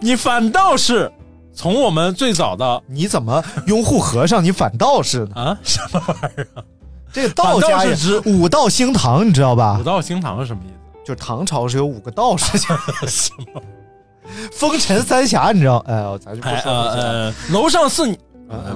你反倒是从我们最早的你怎么拥护和尚，你反倒是呢？啊什么玩意儿啊？这个道家也反道是五道兴唐，你知道吧五？道兴唐是什么意思？就唐朝是有五个道士，什么？风尘三侠，你知道？哎呦，咱就不哎说了。呃呃，楼上四女，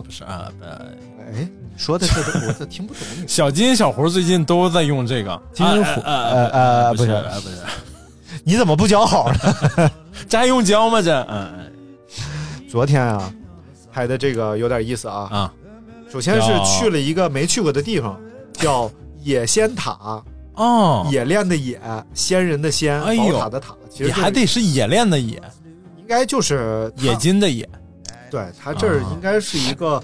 不是啊，呃，哎，你说的这都我这听不懂。你。<laughs> 小金小胡最近都在用这个。金虎。呃呃呃不是。不是 <laughs> 你怎么不教好呢？<laughs> 这还用教吗？这？嗯昨天啊，拍的这个有点意思啊。啊。首先是去了一个没去过的地方，叫野仙塔，哦，冶炼的冶，仙人的仙，宝塔的塔。其实还得是冶炼的冶，应该就是它冶金的冶，对，它这儿啊应该是一个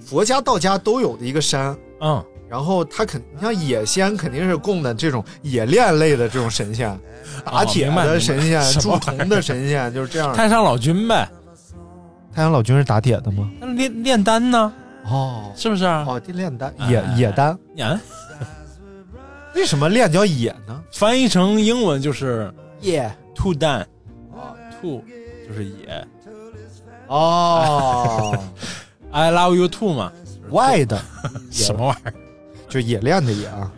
佛家、道家都有的一个山。嗯然后它肯，你像野仙肯定是供的这种冶炼类的这种神仙，打铁的神仙、铸铜的神仙，就是这样。<laughs> 太上老君呗，太上老君是打铁的吗？那炼炼丹呢？哦是不是啊？哦，炼丹哎冶冶丹，啊，为什么炼叫野呢？翻译成英文就是冶兔蛋啊，兔就是冶哦，<laughs> I love you too 嘛，，Y 的 <laughs> 什么玩意儿？就冶炼的冶啊。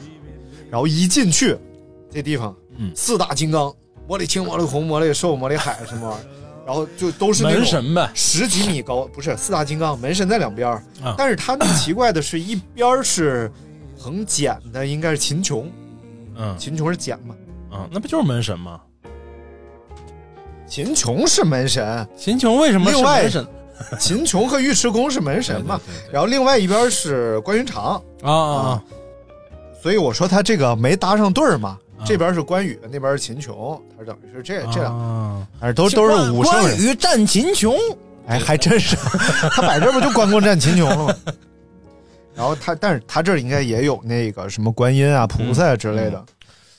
然后一进去，这地方，嗯四大金刚，魔力青、魔力红、魔力兽、魔力海什么玩意儿，然后就都是门神呗，十几米高，不是四大金刚，门神在两边但是它那奇怪的是，一边是横剪的应该是秦琼，嗯秦琼是剪嘛？嗯，那不就是门神吗？秦琼是门神，秦琼为什么是门神秦琼和尉迟恭是门神嘛对对对？对然后另外一边是关云长，啊啊所以我说他这个没搭上对儿嘛。啊这边是关羽，那边是秦琼，他等于是这啊！这两，啊但是都都是武圣人。关羽战秦琼，哎，还真是，<laughs> 他摆这不就关公战秦琼了吗？<laughs> 然后他，但是他这儿应该也有那个什么观音啊、菩萨啊之类的。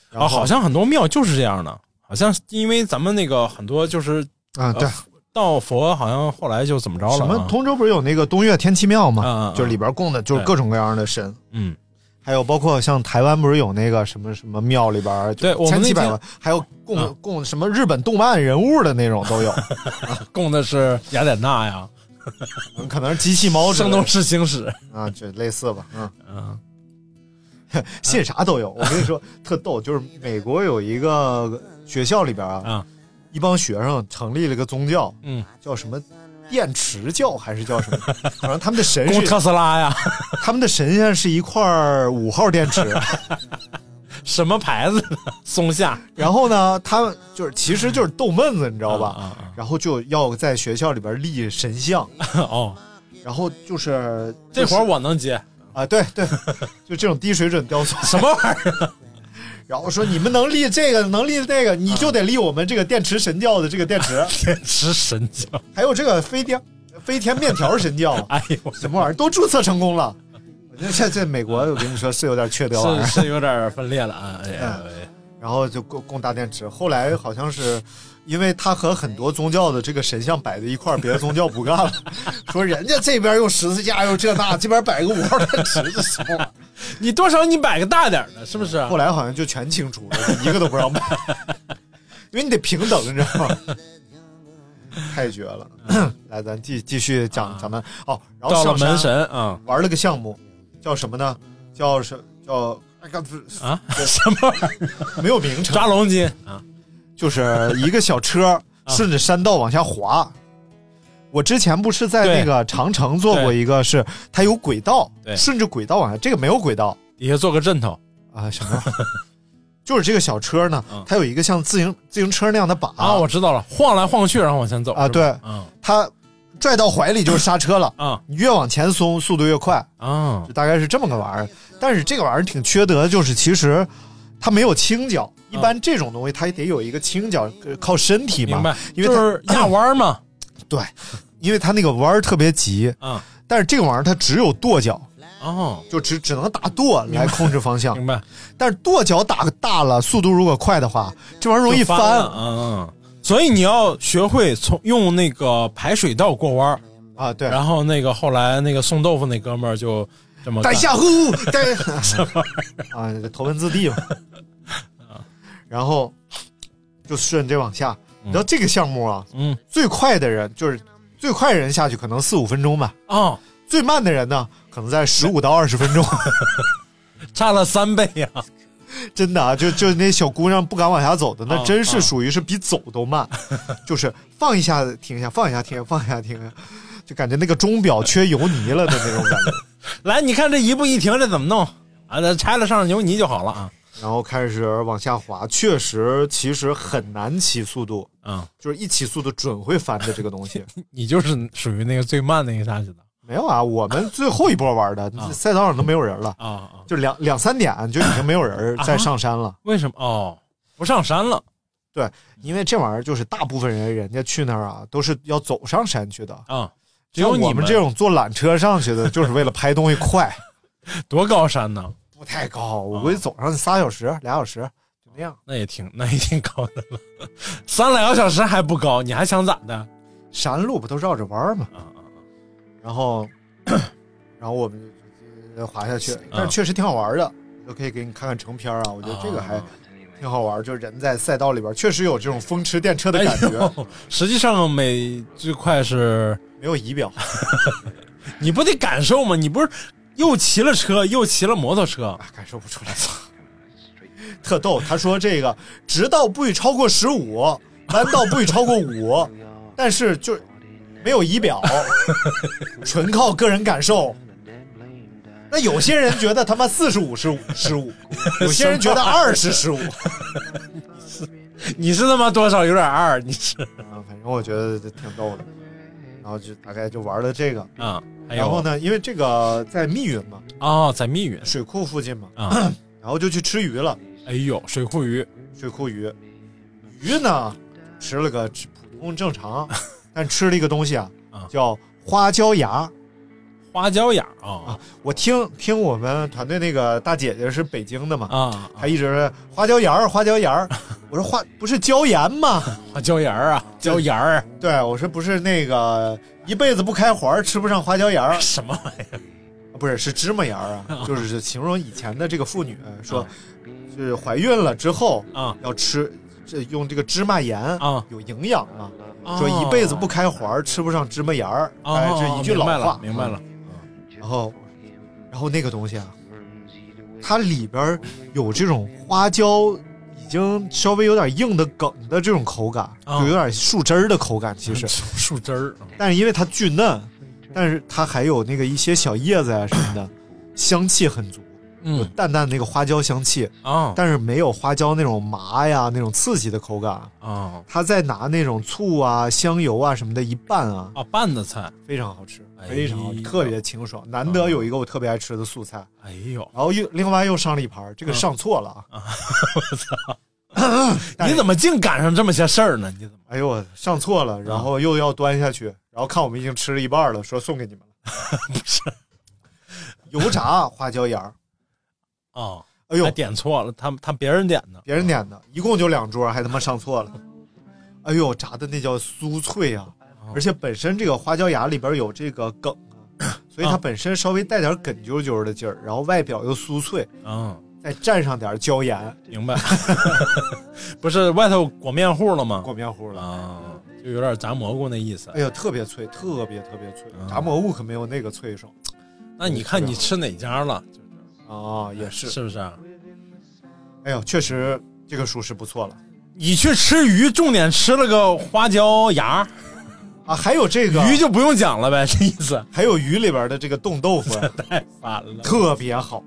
然啊，后好像很多庙就是这样的，好像因为咱们那个很多就是啊，对。呃，道佛，好像后来就怎么着了啊？什么通州不是有那个东岳天齐庙吗？就是里边供的就是各种各样的神，嗯，还有包括像台湾不是有那个什么什么庙里边对我们那天千七百万，还有供、啊供什么日本动漫人物的那种都有，<laughs> 供的是雅典娜呀，<laughs> 可能是机器猫圣斗士星矢，啊，就类似吧，嗯。嗯 <laughs> 信啥都有。我跟你说，特逗，就是美国有一个学校里边啊，嗯一帮学生成立了个宗教，嗯，叫什么电池教还是叫什么？反正他们的神 <laughs> 是特斯拉呀，他们的神仙是一块五号电池。<laughs> 什么牌子的？松下，然后呢，他们就是其实就是逗闷子，你知道吧？然后就要在学校里边立神像，啊哦，然后就是这活儿我能接，啊，对对，就这种低水准雕塑。什么玩意儿？<laughs> 然后说你们能立这个，能立那个，你就得立我们这个电池神教的这个电池。<laughs> 电池神教，还有这个飞天飞天面条神教，哎呦，什么玩意儿都注册成功了。我觉得现在美国，我跟你说是有点缺德玩意儿。是是有点分裂了啊！哎呀，哎然后就供供大电池，后来好像是因为他和很多宗教的这个神像摆在一块儿，别的宗教不干了，<laughs> 说人家这边用十字架又这那，这边摆个五号电池，这什么玩意儿？你多少你摆个大点儿的，是不是？后来好像就全清除了，一个都不让摆，因为你得平等，你知道吗？<laughs> 太绝了！<laughs> 来，咱继继续讲咱们哦，然后上门神啊玩了个项目，叫什么呢？叫什叫哎呀不是啊，什么玩意儿？没有名称，抓龙筋啊就是一个小车 <laughs> 顺着山道往下滑。我之前不是在那个长城做过一个，是它有轨道，顺着轨道往下，这个没有轨道。底下做个枕头。啊，什么？<laughs> 就是这个小车呢嗯，它有一个像自行自行车那样的把。啊，我知道了，晃来晃去，然后往前走啊对。嗯。它拽到怀里就是刹车了，<laughs> 啊。你越往前松，速度越快，啊。就大概是这么个玩意儿。但是这个玩意儿挺缺德，就是其实它没有倾角，一般这种东西它也得有一个倾角，呃靠身体嘛，明白，因为它就是压弯儿嘛 <coughs> 对，因为它那个弯儿特别急，嗯但是这个玩意儿它只有跺脚，哦，就只只能打跺来控制方向。明白，<laughs> 但是跺脚打大了，速度如果快的话，这玩意儿容易翻翻嗯嗯。所以你要学会从用那个排水道过弯儿，啊！对，然后那个后来那个送豆腐那哥们儿就这么干带下呼，带 <laughs> <laughs> 啊，头文字 D 嘛。然后就顺着往下，你知道这个项目啊，嗯。最快的人就是最快人下去可能四五分钟吧，哦，最慢的人呢可能在十五到二十分钟。<laughs> 差了三倍呀、<laughs> 真的啊，就就那小姑娘不敢往下走的，那啊真是啊。属于是比走都慢，<laughs> 就是放一下停一下，放一下停一下，放一下停一下，就感觉那个钟表缺油泥了的那种感觉。来，你看这一步一停，这怎么弄？啊？那拆了上油泥就好了啊。然后开始往下滑，确实其实很难起速度，嗯，就是一起速度准会翻的这个东西。<laughs> 你就是属于那个最慢那个下去的没有啊，我们最后一波玩的，啊赛道上都没有人了，啊啊？就两两三点就已经没有人再上山了。为什么？哦，不上山了对，因为这玩意儿就是大部分人人家去那儿啊，都是要走上山去的。啊？只有你们这种坐缆车上去的，就是为了拍东西快，<laughs> 多高山呢？不太高。我估计走上仨小时、俩小时就那样。那也挺那也挺高的了，<laughs> 三两个小时还不高，你还想咋的？山路不都绕着弯儿吗？啊啊然后，然后我们就就滑下去，但是确实挺好玩的，都可以给你看看成片啊。我觉得这个还啊挺好玩，就是人在赛道里边，确实有这种风驰电掣的感觉。哎实际上每最快是，没有仪表，<laughs> 你不得感受吗？你不是又骑了车又骑了摩托车啊，感受不出来。特逗，他说这个直道不许超过十五，弯道不许超过五，但是就没有仪表，纯靠个人感受。那有些人觉得他妈四十五是十五，<laughs> 有些人觉得二十十五。你是他妈多少有点二，你是啊，反正我觉得挺逗的。然后就大概就玩了这个，啊？还有然后？呢，因为这个在密云嘛，哦，在密云水库附近嘛，啊，然后就去吃鱼了。哎呦，水库鱼水库鱼，鱼呢吃了个普通正常，<laughs> 但吃了一个东西啊啊，叫花椒芽。花椒眼儿啊我听听我们团队那个大姐姐是北京的嘛，啊，她一直是花椒盐儿，花椒盐儿。我说花不是椒盐吗？花椒盐儿啊，椒盐儿。对，我说不是那个一辈子不开花儿吃不上花椒盐儿，啊 <laughs> 什么玩意儿？不是是芝麻盐儿啊，就是形容以前的这个妇女说，是怀孕了之后啊。要吃这用这个芝麻盐啊。有营养嘛。哦说一辈子不开花儿吃不上芝麻盐儿，哎，这一句老话。明白了，，明白了。然后，然后那个东西啊，它里边有这种花椒已经稍微有点硬的梗的这种口感，啊。就有点树枝儿的口感，其实，<laughs> 树枝儿但是因为它巨嫩，但是它还有那个一些小叶子啊什么的，香气很足，有嗯淡淡的那个花椒香气，啊但是没有花椒那种麻呀那种刺激的口感。啊它再拿那种醋啊、香油啊什么的一拌啊，啊拌的菜，非常好吃，哎非常好特别清爽。难得有一个我特别爱吃的素菜，哎呦，然后又另外又上了一盘，这个上错了啊！我操 <laughs> 你怎么净赶上这么些事儿呢？你怎么？哎呦我上错了，然后又要端下去，然后看我们已经吃了一半了，说送给你们了。<laughs> 不是油炸花椒芽儿，啊？哎呦还，点错了，他他别人点的，别人点的，一共就两桌，还他妈上错了。哎呦，炸的那叫酥脆啊！而且本身这个花椒芽里边有这个梗啊，<coughs> 所以它啊本身稍微带点梗啾啾的劲儿，然后外表又酥脆，嗯，再蘸上点椒盐，明白。<laughs> 不是外头裹面糊了吗？裹面糊了。啊，就有点炸蘑菇那意思哎。呦，特别脆，特别特别脆，嗯炸蘑菇可没有那个脆爽那你看你吃哪家了？啊，也是。是不是？哎呦，确实这个属实不错了你去吃鱼，重点吃了个花椒芽，啊。还有这个鱼就不用讲了呗，这意思。还有鱼里边的这个冻豆腐啊 <laughs> 太烦了，特别好。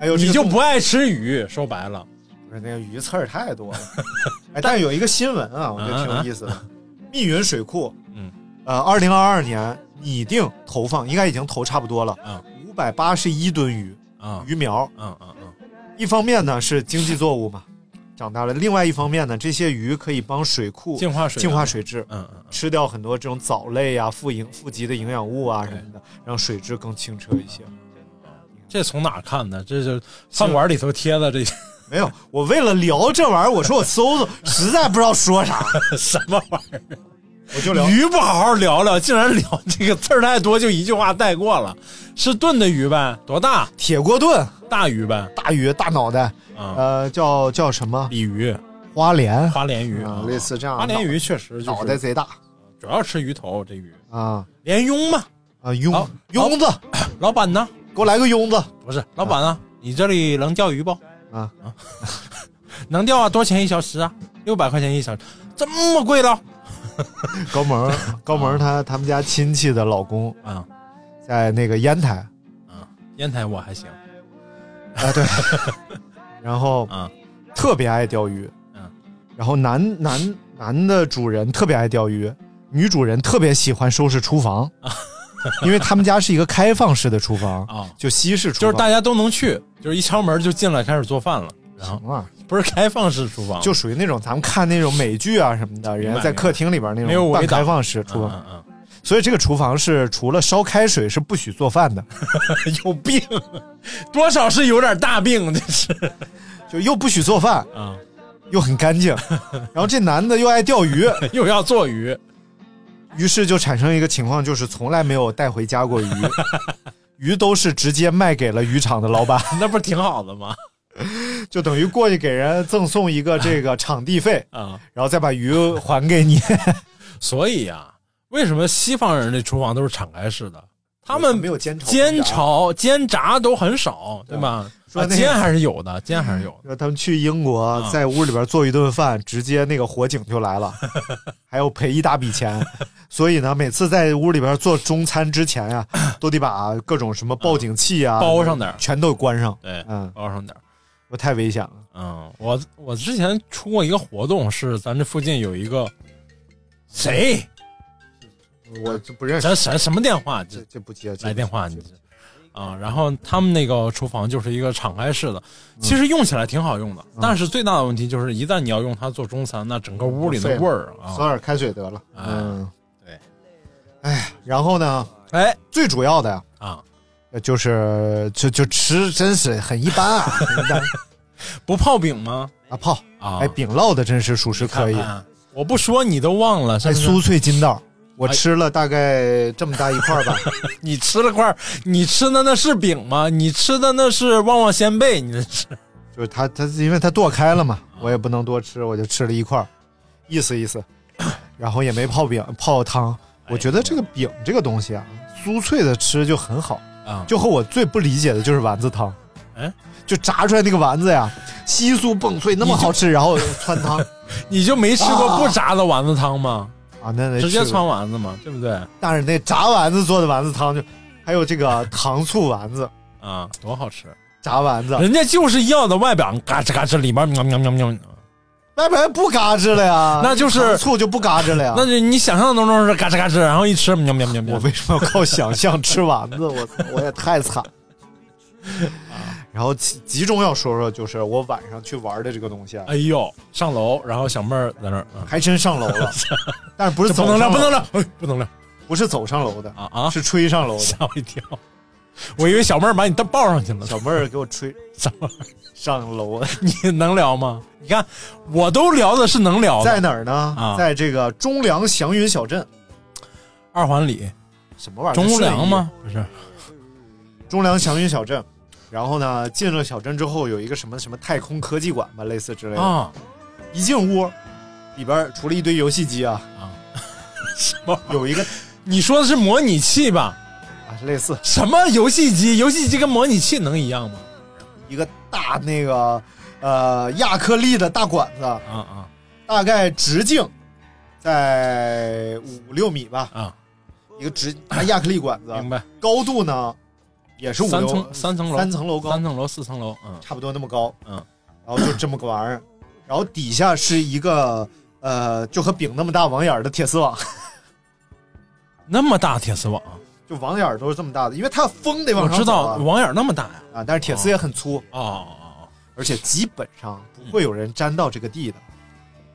哎呦，你就不爱吃鱼，说白了。不是那个鱼刺儿太多了。<laughs> 哎，但是有一个新闻啊，我觉得挺有意思的。密云水库，嗯，呃，二零二二年拟定投放，应该已经投差不多了，嗯五百八十一吨鱼啊鱼苗。嗯嗯嗯，一方面呢是经济作物嘛，长大了；另外一方面呢，这些鱼可以帮水库净化水，净化，水质，嗯嗯吃掉很多这种藻类啊、富营富集的营养物啊什么的，让水质更清澈一些。嗯，这从哪看的？这就饭馆里头贴的这些没有，我为了聊这玩意儿，我说我搜搜，<laughs> 实在不知道说啥，<laughs> 什么玩意儿？我就聊。鱼不好好聊聊，竟然聊这个字儿太多，就一句话带过了。是炖的鱼呗？多大？铁锅炖，大鱼呗？大鱼大脑袋，啊，呃，叫叫什么？鲤鱼、花鲢花鲢鱼啊，类似这样。花鲢鱼确实就脑袋贼大主要吃鱼头，这鱼啊鲢鳙嘛。啊！庸好庸子，<coughs> 老板呢？给我来个鳙子不是老板啊，你这里能钓鱼不？啊！<laughs> 能钓啊？多少钱一小时啊？六百块钱一小时，这么贵了？<laughs> 高萌，高萌她他他们家亲戚的老公啊在那个烟台。啊，烟台我还行。啊，对，<laughs> 然后啊特别爱钓鱼，嗯，然后男男男的主人特别爱钓鱼，女主人特别喜欢收拾厨房，<laughs> 因为他们家是一个开放式的厨房，啊，就西式厨房，就是大家都能去，就是一敲门就进来开始做饭了，然后什么玩意儿不是开放式厨房，就属于那种咱们看那种美剧啊什么的，人家在客厅里边那种半开放式厨房，嗯嗯。所以这个厨房是除了烧开水是不许做饭的，嗯，有病，多少是有点大病，这是就又不许做饭，啊，又很干净，<laughs> 然后这男的又爱钓鱼，<laughs> 又要做鱼，于是就产生一个情况，就是从来没有带回家过鱼，<laughs> 鱼都是直接卖给了渔场的老板，那不是挺好的吗？<laughs> 就等于过去给人赠送一个这个场地费，啊，<laughs> 然后再把鱼还给你。<laughs> 所以呀、为什么西方人的厨房都是敞开式的？他们没有煎炒煎炒煎炸都很少，对吧？说那个啊煎还是有的，煎还是有的。他们去英国，啊在屋里边做一顿饭，直接那个火警就来了，还要赔一大笔钱。所以呢，每次在屋里边做中餐之前呀、都得把各种什么报警器啊包上点全都关上。对，嗯，包上点儿。我太危险了。嗯，我我之前出过一个活动，是咱这附近有一个谁，我就不认识，咱什什么电话，这这不接，这来电话你这啊，然后他们那个厨房就是一个敞开式的，其实用起来挺好用的，但是最大的问题就是一旦你要用它做中餐，那整个屋里的味儿啊，烧点开水得了。哎嗯，对。哎，然后呢，哎最主要的呀，啊，呃就是就就吃真是很一般啊，<laughs> 很一般不泡饼吗？啊泡啊，哎饼烙的真是属实可以，看看我不说你都忘了，是哎酥脆筋道，我哎吃了大概这么大一块儿吧。<laughs> 你吃了块，你吃的那是饼吗？你吃的那是旺旺仙贝，你这是 <laughs> 就是它它因为它剁开了嘛，我也不能多吃，我就吃了一块，意思意思，<coughs> 然后也没泡饼泡汤。我觉得这个饼这个东西啊，酥脆的吃就很好。啊，就和我最不理解的就是丸子汤，嗯，就炸出来那个丸子呀，稀酥蹦脆，那么好吃，然后汆汤 <laughs> 你就没吃过不炸的丸子汤吗？啊，那那直接吃汆丸子嘛，对不对？但是那炸丸子做的丸子汤就，还有这个糖醋丸子、啊，多好吃！炸丸子，人家就是要的外表嘎吱嘎吱，里面喵喵喵喵。外边不嘎吱了呀，那就是醋就不嘎吱了呀。那就你想象当中是嘎吱嘎吱，然后一吃喵喵喵喵。我为什么要靠想象吃丸子？我，我也太惨。然后集集中要说说，就是我晚上去玩的这个东西啊，哎呦，上楼，然后小妹儿在那儿，嗯还真上楼了，<laughs> 但是不是这不能上楼不能聊，哎，不能聊不是走上楼的，啊啊！是吹上楼的。<laughs> 吓我一跳，我以为小妹儿把你带抱上去了。小妹儿给我吹什么？<laughs> 上楼，<laughs> 你能聊吗？你看，我都聊的是能聊的。在哪儿呢？啊在这个中粮祥云小镇，二环里，什么玩意儿？中粮吗？不是，中粮祥云小镇。然后呢，进了小镇之后，有一个什么什么太空科技馆吧，类似之类的。啊一进屋，里边除了一堆游戏机啊，啊，什么？有一个你说的是模拟器吧？啊，类似什么游戏机？游戏机跟模拟器能一样吗？一个大那个呃亚克力的大管子，啊啊。大概直径在五六米吧，啊！一个直啊亚克力管子，明白。高度呢也是五三层三层楼，三层楼高，三层楼四层楼，嗯。差不多那么高，嗯，然后就这么个玩意儿，然后底下是一个呃，就和饼那么大网眼儿的铁丝网，<laughs> 那么大铁丝网，就网眼儿都是这么大的，因为它风得往我知上走啊道网眼那么大呀。啊，但是铁丝也很粗，哦哦哦，而且基本上不会有人沾到这个地的，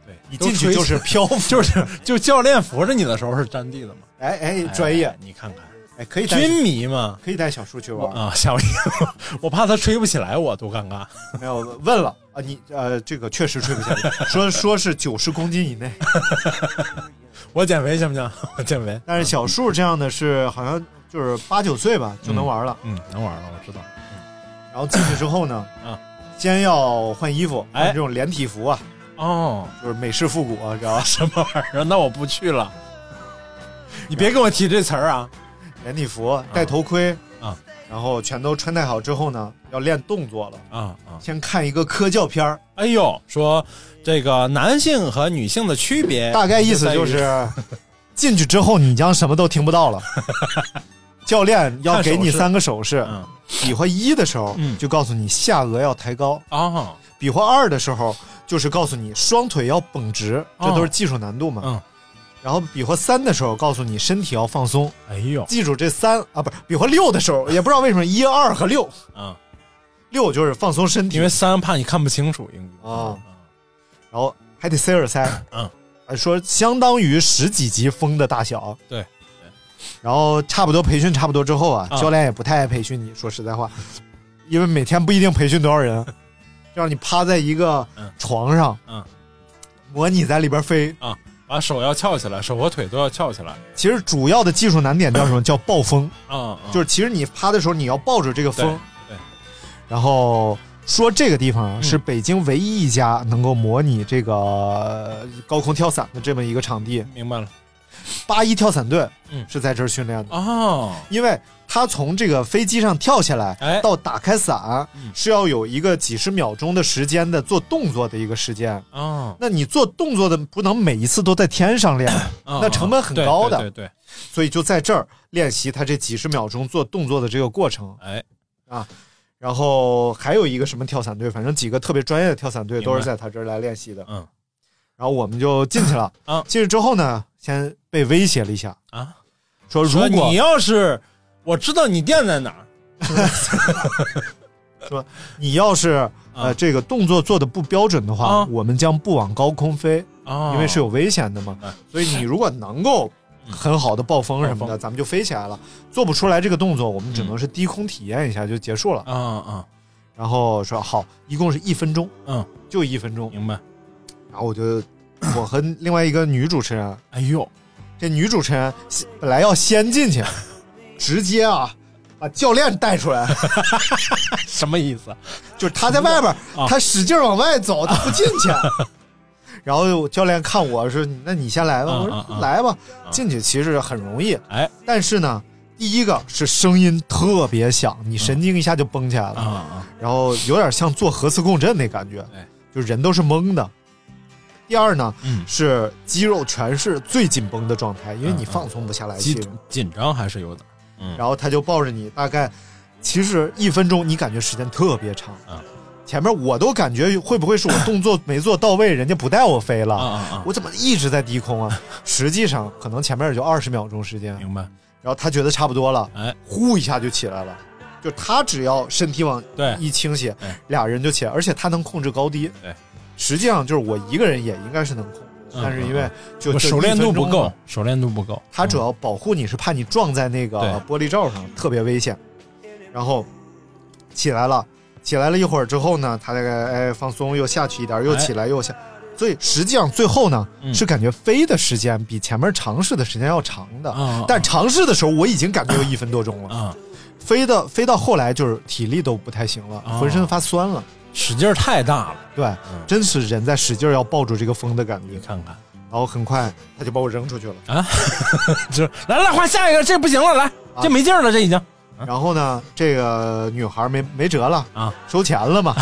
对，一进去就是漂浮，<laughs> 就是 <laughs> 就教练扶着你的时候是沾地的嘛。哎哎专业哎，你看看，哎可以带军迷嘛。可以带小树去玩，啊，吓我一跳！我怕他吹不起来，我多尴尬。<laughs> 没有问了啊，你呃这个确实吹不下来，说说是九十公斤以内，我减肥行不行？<laughs> 我减肥。但是小树这样的是好像就是八九岁吧就能玩了。嗯，能玩了，我知道。然后进去之后呢，啊，先要换衣服，这种连体服啊，哦，就是美式复古啊，知道吧？<laughs> 什么玩意儿？那我不去了。你别跟我提这词儿啊！连体服，戴头盔啊，然后全都穿戴好之后呢，要练动作了。啊啊！先看一个科教片儿，哎呦，说这个男性和女性的区别，大概意思就是进去之后你将什么都听不到了。<laughs> 教练要给你三个手势，嗯比划一的时候嗯就告诉你下颚要抬高，啊比划二的时候就是告诉你双腿要绷直，这哦都是技术难度嘛。嗯，然后比划三的时候告诉你身体要放松，哎呦。记住这三啊，不是比划六的时候，也不知道为什么一二和六，嗯！六就是放松身体，因为三怕你看不清楚，应该啊。然后还得塞耳塞，嗯。呃，说相当于十几级风的大小，对。然后差不多培训差不多之后啊，啊。教练也不太爱培训你，说实在话，因为每天不一定培训多少人，就让你趴在一个嗯。床上，嗯，模拟在里边飞。把手要翘起来，手和腿都要翘起来。其实主要的技术难点叫什么？<laughs> 叫抱风，啊，啊就是其实你趴的时候你要抱着这个风，对对然后说这个地方是北京唯一一家能够模拟这个高空跳伞的这么一个场地。明白了。八一跳伞队嗯。是在这儿训练的，哦，因为他从这个飞机上跳下来，哎。到打开伞、嗯。是要有一个几十秒钟的时间的做动作的一个时间。哦，那你做动作的不能每一次都在天上练，哦。那成本很高的。对对对，所以就在这儿练习他这几十秒钟做动作的这个过程。哎，然后还有一个什么跳伞队，反正几个特别专业的跳伞队都是在他这儿来练习的。嗯。然后我们就进去了。啊进去之后呢，先被威胁了一下，啊，说如说果你要是我知道你店在哪儿，<laughs> 说你要是呃啊这个动作做的不标准的话，啊我们将不往高空飞，啊，因为是有危险的嘛。哎所以你如果能够很好的暴风什么的，咱们就飞起来了。做不出来这个动作，我们只能是低空体验一下就结束了。嗯嗯，然后说好，一共是一分钟，嗯，就一分钟。明白。然后我就我和另外一个女主持人，哎呦，这女主持人本来要先进去，直接啊把教练带出来，<laughs> 什么意思？就是他在外边，啊他使劲往外走，他不进去。<laughs> 然后教练看我说：“那你先来吧。”我说：“啊啊啊来吧。啊”进去其实很容易，哎但是呢，第一个是声音特别响，你神经一下就绷起来了，然后有点像做核磁共振那感觉，哎就人都是懵的。第二呢，嗯，是肌肉全是最紧绷的状态，因为你放松不下来气紧。紧张还是有点。嗯，然后他就抱着你，大概其实一分钟，你感觉时间特别长。嗯前面我都感觉会不会是我动作没做到位，人家不带我飞了，啊啊啊，我怎么一直在低空啊？<laughs> 实际上可能前面也就二十秒钟时间，明白。然后他觉得差不多了，哎，呼一下就起来了。就他只要身体往对一倾斜哎，俩人就起来，而且他能控制高低。对，实际上就是我一个人也应该是能控但是因为就熟练度不够熟练度不够。他主嗯要保护你是怕你撞在那个玻璃罩上，特别危险。然后起来了，起来了一会儿之后呢，他大概哎放松，又下去一点，又起来又下，所以实际上最后呢、嗯是感觉飞的时间比前面尝试的时间要长的。啊，但尝试的时候我已经感觉有一分多钟了，啊，飞的飞到后来就是体力都不太行了，哦浑身发酸了。使劲儿太大了，对，真是人在使劲儿要抱住这个风的感觉。你。看看。然后很快他就把我扔出去了。啊，这 <laughs> 来来换下一个，这不行了，来，这没劲儿了，这已经。然后呢，这个女孩没没辙了啊，收钱了嘛。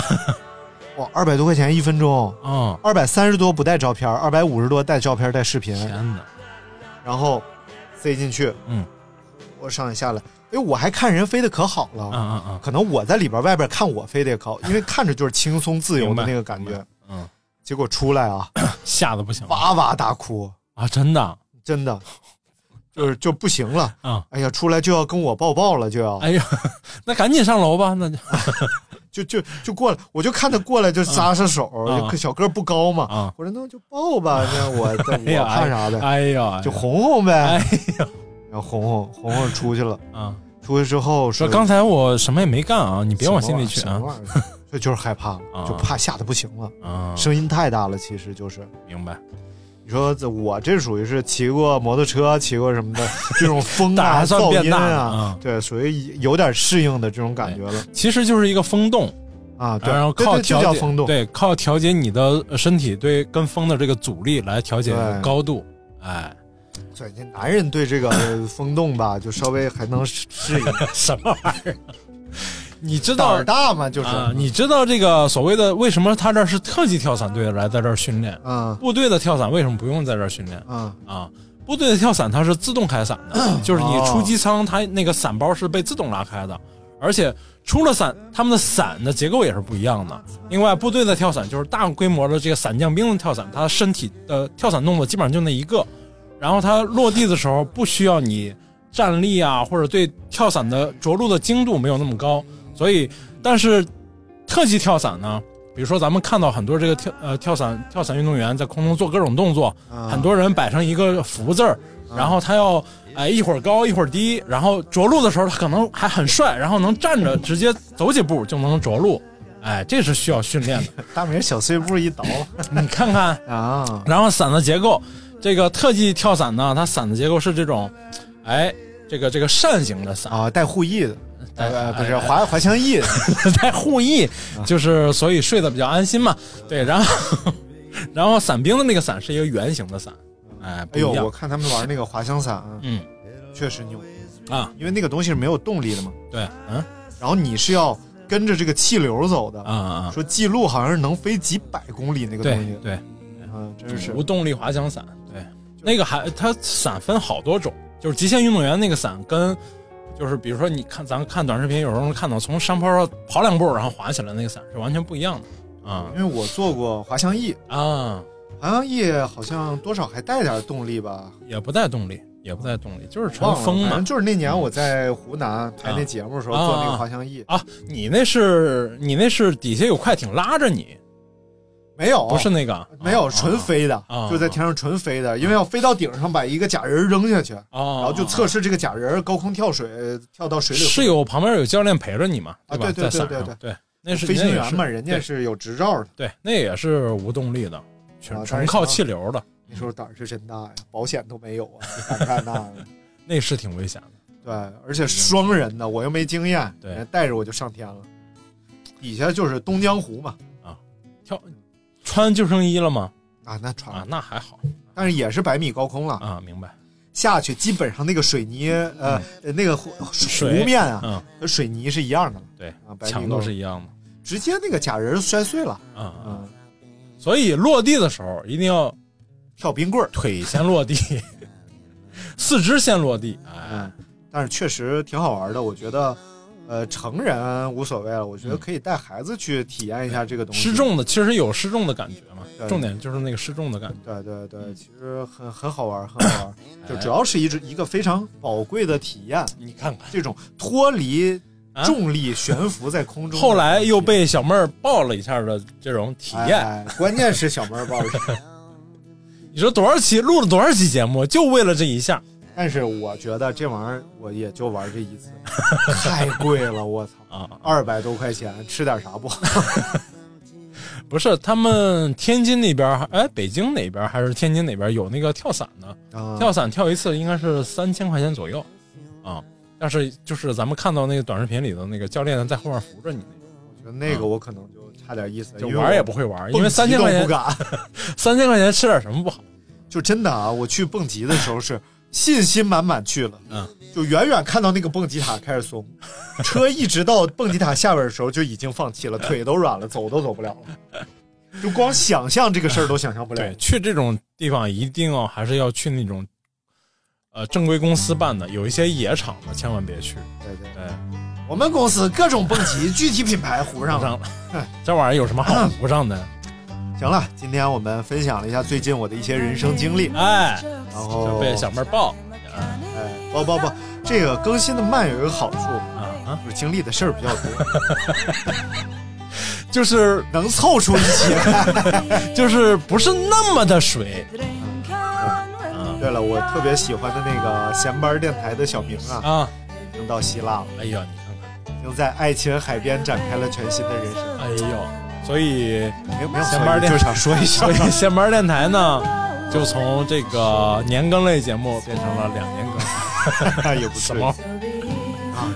<laughs> 哇，二百多块钱一分钟，嗯，二百三十多不带照片，二百五十多带照片带视频，天哪，然后塞进去，嗯，我上来下来，哎，我还看人飞得可好了，可能我在里边外边看我飞得也可好，因为看着就是轻松自由的那个感觉，嗯，结果出来啊，<coughs> 吓得不行了哇哇大哭，啊，真的真的，就是就不行了，啊，哎呀，出来就要跟我抱抱了，就要，哎呀，那赶紧上楼吧，那就。<laughs> 就就就过来，我就看他过来就撒撒手，小个不高嘛，啊，我说那就抱吧，那我 <laughs> 哎呀我怕啥的，哎呀，就哄哄呗，哎呀 <laughs> 然后红红红红出去了，<laughs> 啊，出去之后说刚才我什么也没干啊，你别往心里去啊。这就是害怕了，啊。就怕吓得不行了，啊，<laughs> 声音太大了，其实就是。明白，你说这我这属于是骑过摩托车、骑过什么的这种风大啊、<laughs> 还算噪音变大呢啊啊，对，属于有点适应的这种感觉了其实就是一个风洞，啊。对，然后靠调节风洞，对，靠调节你的呃身体对跟风的这个阻力来调节高度，哎，对，这男人对这个 <coughs> 风洞吧，就稍微还能适适应。<laughs> 什么玩意儿？你知胆道儿大吗，就是啊？你知道这个所谓的为什么他这儿是特级跳伞队来在这儿训练？嗯部队的跳伞为什么不用在这儿训练嗯啊？部队的跳伞它是自动开伞的，<coughs> 就是你出机舱，它那个伞包是被自动拉开的，而且出了伞，他们的伞的结构也是不一样的。另外，部队的跳伞就是大规模的这个伞降兵的跳伞，他身体的跳伞动作基本上就那一个，然后它落地的时候不需要你站立啊，或者对跳伞的着陆的精度没有那么高，所以但是特技跳伞呢，比如说咱们看到很多这个跳呃跳伞跳伞运动员在空中做各种动作，嗯很多人摆成一个福字儿，然后他要哎一会儿高一会儿低，然后着陆的时候他可能还很帅，然后能站着 <laughs> 直接走几步就能着陆，哎，这是需要训练的。<laughs> 大明小碎步一倒。<laughs> 你看看，啊，然后伞的结构，这个特技跳伞呢，它伞的结构是这种，哎，这个这个扇形的伞，啊，带护翼的，不是哎滑滑翔翼的，<laughs> 带护翼，就是所以睡得比较安心嘛。对，然后然后伞兵的那个伞是一个圆形的伞，哎，不哎呦，我看他们玩那个滑翔伞，嗯。确实牛，啊，因为那个东西是没有动力的嘛，对，嗯。然后你是要跟着这个气流走的。啊啊，说记录好像是能飞几百公里那个东西，对。对，嗯，真是。无动力滑翔伞，对，那个还它伞分好多种，就是极限运动员那个伞跟。就是比如说，你看咱们看短视频，有时候能看到从山坡上跑两步，然后滑起来那个伞是完全不一样的啊因为我做过滑翔翼，啊，滑翔翼好像多少还带点动力吧，也不带动力，也不带动力，就是纯，风嘛。就是那年我在湖南拍那节目的时候啊做那个滑翔翼，啊，你那是你那是底下有快艇拉着你，没有，不是那个。没有纯飞的，啊就在天上纯飞的，因为要飞到顶上把一个假人扔下去，啊，然后就测试这个假人高空跳水跳到水里是有旁边有教练陪着你嘛，啊对对对对对，那是飞行员嘛，人家是有执照的。对，那也是无动力的，全啊纯靠气流的，那时候胆儿是真大呀，保险都没有啊，你敢干那个？<laughs> 那是挺危险的。对，而且双人的，我又没经验，对。带着我就上天了。底下就是东江湖嘛，啊跳穿救生衣了吗？啊，那穿，啊，那还好但是也是百米高空了，啊，明白。下去基本上那个水泥，呃，呃那个湖面啊，嗯，和水泥是一样的了，对啊，百米强度是一样的。直接那个假人摔碎了，啊所以落地的时候一定要跳冰棍儿，腿先落地，<laughs> 四肢先落地。哎，嗯，但是确实挺好玩的，我觉得。呃，成人无所谓了，我觉得可以带孩子去体验一下这个东西。失重的其实有失重的感觉嘛，对。重点就是那个失重的感觉。对对对，其实很很好玩，很好玩，就主要是一一个非常宝贵的体验，你看看，这种脱离啊？重力悬浮在空中。后来又被小妹儿抱了一下的这种体验，关键是小妹儿抱着，<laughs> 你说多少期录了多少期节目，就为了这一下？但是我觉得这玩意儿我也就玩这一次，<laughs> 太贵了，我操，啊，二百多块钱，吃点啥不好？<laughs> 不是，他们天津那边儿，哎，北京哪边儿还是天津哪边儿有那个跳伞的，啊。跳伞跳一次应该是三千块钱左右，啊，但是就是咱们看到那个短视频里的那个教练在后面扶着你那种，我觉得那个我可能就差点意思，就玩也不会玩，因为三千块钱不敢。<laughs> 三千块钱吃点什么不好？就真的啊，我去蹦极的时候是信心满满去了，嗯，就远远看到那个蹦极塔开始松，<laughs> 车一直到蹦极塔下边的时候就已经放弃了，<laughs> 腿都软了，走都走不了了，就光想象这个事儿都想象不了对，。去这种地方一定要还是要去那种，呃，正规公司办的，有一些野场的千万别去。对对，对，我们公司各种蹦极，具体品牌糊上了。上了，<laughs> 这玩意儿有什么好糊上的？行了，今天我们分享了一下最近我的一些人生经历，哎，然后被小妹儿抱。哎，不不不，这个更新的慢有一个好处，啊啊，就是经历的事儿比较多，<laughs> 就是能凑出一期来。<laughs> 就是不是那么的水。对了，我特别喜欢的那个闲班电台的小明啊，啊！已经到希腊了，哎呀，你看看，已经在爱琴海边展开了全新的人生。哎呦，所以没有没有，闲班电就想说一下。所，以闲班电台呢，就从这个年更类节目变成了两年更，<laughs> 也不是 <laughs> 什么？啊，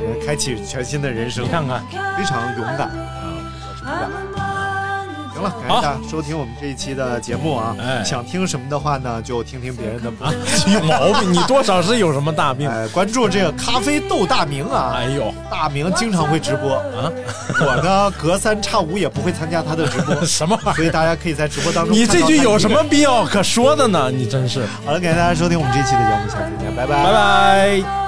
呃开启全新的人生。你，看看，非常勇敢。啊，我是不敢。行了，感谢大家收听我们这一期的节目啊。哎想听什么的话呢，就听听别人的。啊，<laughs> 有毛病，你多少是有什么大病？哎，关注这个咖啡豆大明啊，哎呦大明经常会直播，啊，我呢隔三差五也不会参加他的直播，<laughs> 什么玩意所以大家可以在直播当中。你这句有什么？必要可说的呢？你真是，好了，感谢大家收听我们这一期的节目，下次见，拜拜，拜拜。